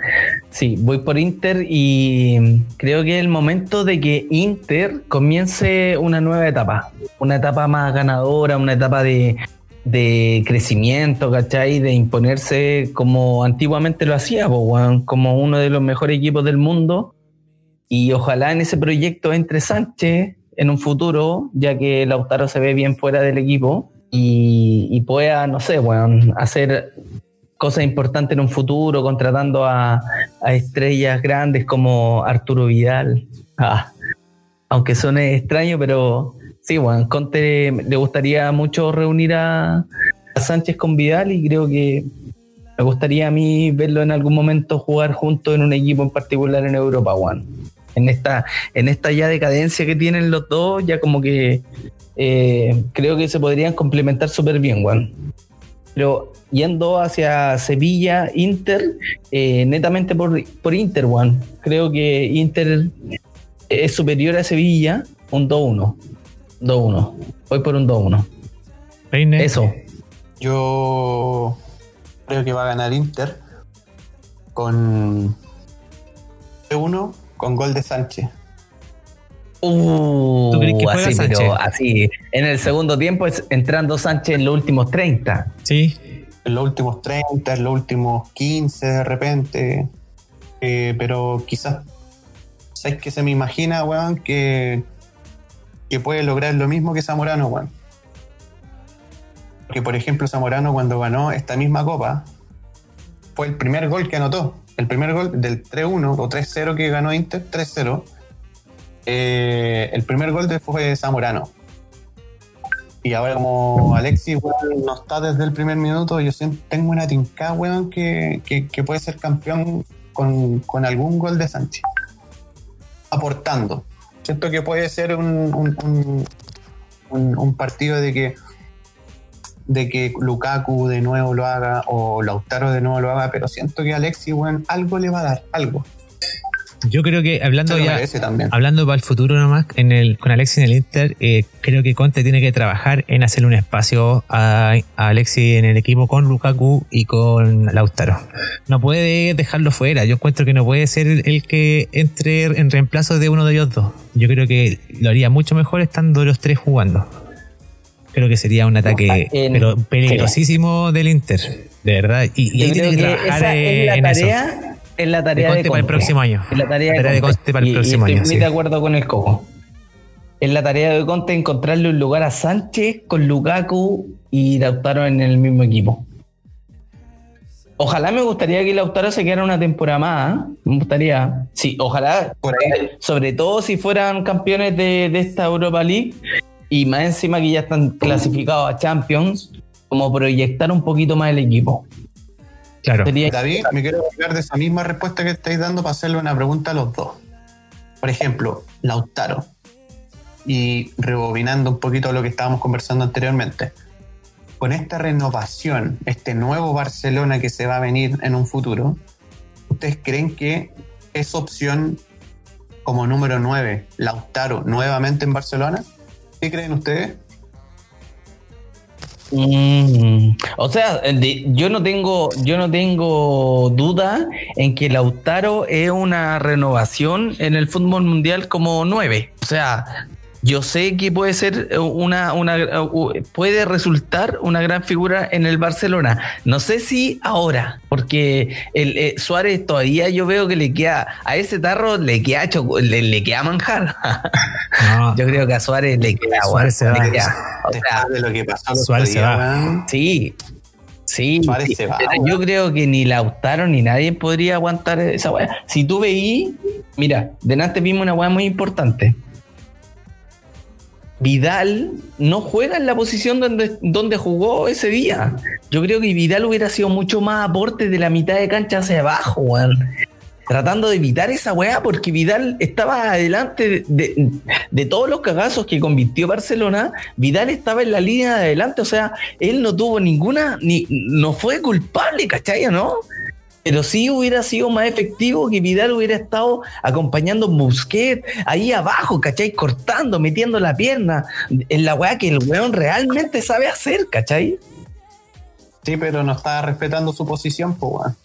sí, voy por Inter y creo que es el momento de que Inter comience una nueva etapa. Una etapa más ganadora, una etapa de, de crecimiento, ¿cachai? De imponerse como antiguamente lo hacía, como uno de los mejores equipos del mundo. Y ojalá en ese proyecto entre Sánchez en un futuro, ya que Lautaro se ve bien fuera del equipo y, pueda, no sé, weón, hacer cosas importantes en un futuro, contratando a, estrellas grandes como Arturo Vidal. Ah, aunque suene extraño, pero sí, bueno, Conte le gustaría mucho reunir a, a Sánchez con Vidal y creo que me gustaría a mí verlo en algún momento jugar juntos en un equipo en particular en Europa, One. En esta, en esta ya decadencia que tienen los dos, ya como que eh, creo que se podrían complementar súper bien, Juan. Pero yendo hacia Sevilla, Inter, eh, netamente por, por Inter, Juan. Creo que Inter es superior a Sevilla, un 2-1. 2-1. Voy por un 2-1. Eso. Yo creo que va a ganar Inter con 1 con gol de Sánchez. Uh, ¿Tú crees que juega así, Sánchez? Pero así, en el segundo tiempo es entrando Sánchez en los últimos 30. Sí. En los últimos 30, en los últimos 15 de repente. Eh, pero quizás, ¿sabes que se me imagina, weón? Que, que puede lograr lo mismo que Zamorano, weón. Porque, por ejemplo, Zamorano cuando ganó esta misma copa, fue el primer gol que anotó el primer gol del 3-1 o 3-0 que ganó Inter, 3-0, eh, el primer gol fue Zamorano. Y ahora como Alexis no está desde el primer minuto, yo tengo una tinca, weón, que, puede ser campeón con, algún gol de Sánchez. Aportando. Siento que puede ser un, un partido de que de que Lukaku de nuevo lo haga o Lautaro de nuevo lo haga, pero siento que Alexis, bueno, algo le va a dar, algo. Yo creo que hablando ya, hablando para el futuro nomás, en el, con Alexis en el Inter, eh, creo que Conte tiene que trabajar en hacerle un espacio a, a, Alexis en el equipo con Lukaku y con Lautaro. No puede dejarlo fuera. Yo encuentro que no puede ser el que entre en reemplazo de uno de ellos dos. Yo creo que lo haría mucho mejor estando los tres jugando. Creo que sería un ataque pero peligrosísimo del Inter, de verdad. Y, ahí tiene que, trabajar en la tarea, Es la tarea de, para el próximo año. Es la tarea, de, Conte para el próximo año. Estoy muy de acuerdo con el Coco. Es la tarea de Conte encontrarle un lugar a Sánchez con Lukaku y Lautaro en el mismo equipo. Ojalá me gustaría que Lautaro se quedara una temporada más. ¿eh? Me gustaría. Sí, ojalá. Sobre todo si fueran campeones de, de esta Europa League y más encima que ya están clasificados a Champions, como proyectar un poquito más el equipo. Claro. David, me quiero hablar de esa misma respuesta que estáis dando para hacerle una pregunta a los dos. Por ejemplo, Lautaro. Y rebobinando un poquito lo que estábamos conversando anteriormente. Con esta renovación, este nuevo Barcelona que se va a venir en un futuro, ¿ustedes creen que es opción como número 9, Lautaro, nuevamente en Barcelona? ¿Qué creen ustedes? Mm, o sea, yo no tengo, yo no tengo duda en que Lautaro es una renovación en el fútbol mundial como nueve. O sea, yo sé que puede ser eh, una, una eh, puede resultar una gran figura en el Barcelona. No sé si ahora, porque el eh, Suárez todavía yo veo que le queda a ese tarro le queda le, le, queda manjar. *laughs* Yo creo que a Suárez le queda Suárez se va. O sea, de lo que pasó Suárez se va. Sí. Sí, se va, yo creo que ni Lautaro ni nadie podría aguantar esa weá. Si tú veí, mira, delante vimos una weá muy importante. Vidal no juega en la posición donde, donde jugó ese día. Yo creo que Vidal hubiera sido mucho más aporte de la mitad de cancha hacia abajo, weón. Tratando de evitar esa weá, porque Vidal estaba adelante de, todos los cagazos que convirtió Barcelona. Vidal estaba en la línea de adelante, o sea, él no tuvo ninguna, ni no fue culpable, ¿cachai? ¿No? Pero sí hubiera sido más efectivo que Vidal hubiera estado acompañando a Busquets ahí abajo, ¿cachai? Cortando, metiendo la pierna en la weá que el weón realmente sabe hacer, ¿cachai? Sí, pero no estaba respetando su posición, pues weón.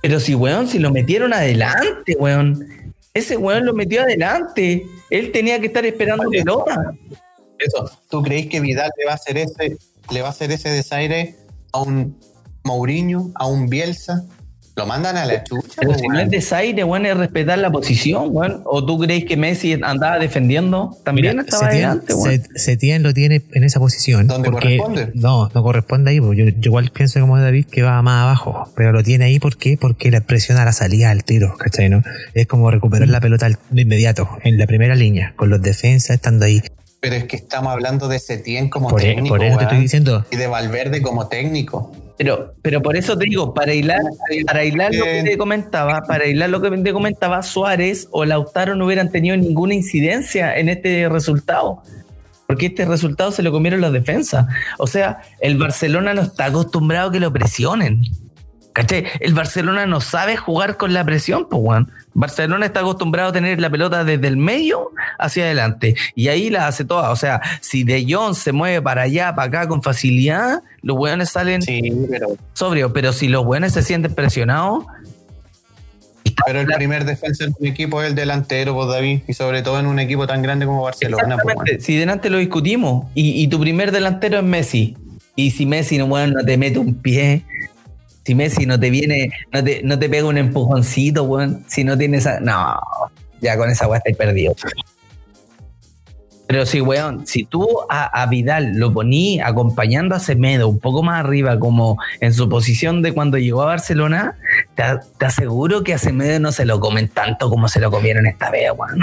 Pero si, weón, si lo metieron adelante, weón. Ese weón lo metió adelante. Él tenía que estar esperando pelota. Eso. ¿Tú crees que Vidal le va a hacer ese, le va a hacer ese desaire a un Mourinho, a un Bielsa? Lo mandan a la chucha. Pero po, si no es desaire, weón, es respetar la posición, weón. ¿O tú crees que Messi andaba defendiendo? También Mira, estaba Setién, adelante, weón. Setién lo tiene en esa posición. ¿Dónde porque- corresponde? No, no corresponde ahí. porque Yo, yo igual pienso como David que va más abajo. Pero lo tiene ahí ¿por qué? porque le presiona la salida al tiro, ¿cachai? ¿no? Es como recuperar la pelota al- de inmediato, en la primera línea, con los defensas estando ahí. Pero es que estamos hablando de Setién como Por, e- técnico. por eso te estoy diciendo. Y de Valverde como técnico. Pero, pero por eso te digo, para hilar, para hilar lo que te comentaba, para hilar lo que te comentaba, Suárez o Lautaro no hubieran tenido ninguna incidencia en este resultado. Porque este resultado se lo comieron las defensas. O sea, el Barcelona no está acostumbrado a que lo presionen. ¿Cachai? El Barcelona no sabe jugar con la presión, pues, weón. Barcelona está acostumbrado a tener la pelota desde el medio hacia adelante. Y ahí la hace toda. O sea, si De Jong se mueve para allá, para acá con facilidad, los weones salen Sí, pero, sobrio, pero si los buenos se sienten presionados, pero el primer defensa de un equipo es el delantero, pues David. Y sobre todo en un equipo tan grande como Barcelona. Pues, si delante lo discutimos, y, y tu primer delantero es Messi, y si Messi no, bueno, no te mete un pie, si Messi no te viene, no te, no te pega un empujoncito, weón, si no tienes no, ya con esa weá estáis perdido. Pero sí, weón, si tú a, a Vidal lo poní acompañando a Semedo un poco más arriba, como en su posición de cuando llegó a Barcelona, te, te aseguro que a Semedo no se lo comen tanto como se lo comieron esta vez, weón.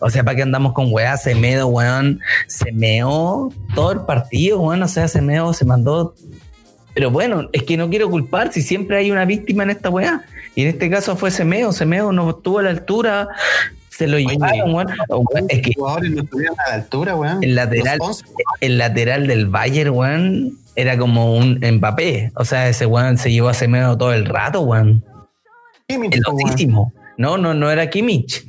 O sea, ¿para qué andamos con weá? Semedo, weón, se meó todo el partido, weón. O sea, Semedo se mandó. Pero bueno, es que no quiero culpar si siempre hay una víctima en esta weá. Y en este caso fue Semeo. Semeo no estuvo a la altura. Se lo Oye, llevaron, weón. Es que no estuvieron a la altura, weón. el lateral, Los 11, el lateral del Bayern, weón, era como un Mbappé. O sea, ese weón se llevó a Semeo todo el rato, weón. Pelotísimo. No, no, no era Kimmich.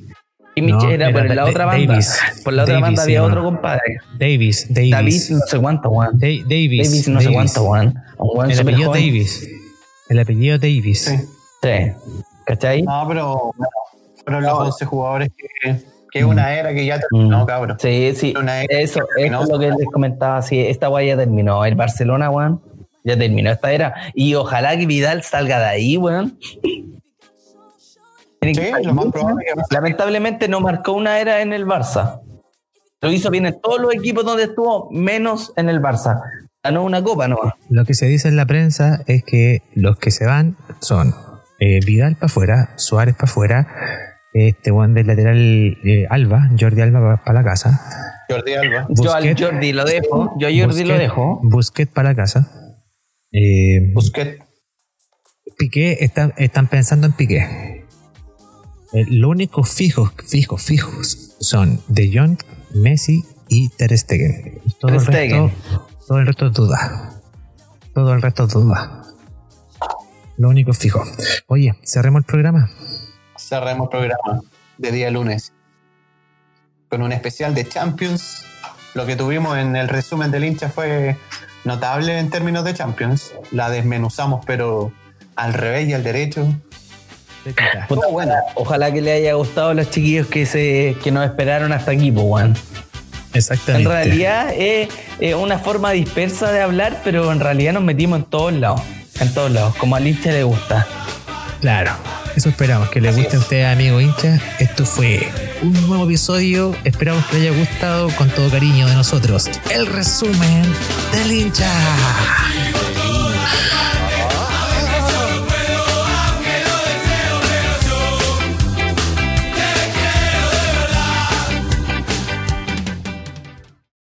Kimmich No, era, era por la Da- otra Da- banda. Davis. Por la otra Davis banda había otro compadre. Davis, Davis. David no sé cuánto, weón. Da- Davis. Davis no sé Davis. cuánto, weón. Un weón El apellido joven. Davis. El apellido Davis. Sí. Sí. ¿Cachai? No, pero bueno, fueron los 11 jugadores que, que es una era que ya terminó, Mm. cabrón. Sí, sí. Una era Eso, que eso es lo que les comentaba. Sí, esta weá ya terminó. El Barcelona, weón. Ya terminó esta era. Y ojalá que Vidal salga de ahí, weón. Tiene que Sí, lo más probable que Lamentablemente no marcó una era en el Barça. Lo hizo bien en todos los equipos donde estuvo, menos en el Barça. Ganó una copa, ¿no? Lo que se dice en la prensa es que los que se van son eh, Vidal para afuera, Suárez para afuera, este Juan del lateral eh, Alba, Jordi Alba para la casa, Jordi Alba. Yo al Busquets. Jordi lo dejo. Yo a Jordi lo Busquets- dejo. Busquets para la casa. Eh, Busquets. Piqué, están, están pensando en Piqué. Eh, lo único fijos, fijos, fijos son De Jong, Messi y Ter Stegen. Todo Ter el Stegen. resto, todo el resto es duda. Todo el resto es duda. Lo único fijo. Oye, cerremos el programa. Cerremos programa de día lunes con un especial de Champions. Lo que tuvimos en el resumen del hincha fue notable en términos de Champions. La desmenuzamos, pero al revés y al derecho. Puta, buena. Ojalá que le haya gustado a los chiquillos que se que nos esperaron hasta aquí, pues. Exactamente. En realidad es, es una forma dispersa de hablar, pero en realidad nos metimos en todos lados. En todos lados, como al hincha le gusta. Claro. Eso esperamos, que les Así guste a es. ustedes, amigos hinchas. Esto fue un nuevo episodio. Esperamos que les haya gustado con todo cariño de nosotros. El resumen del hincha.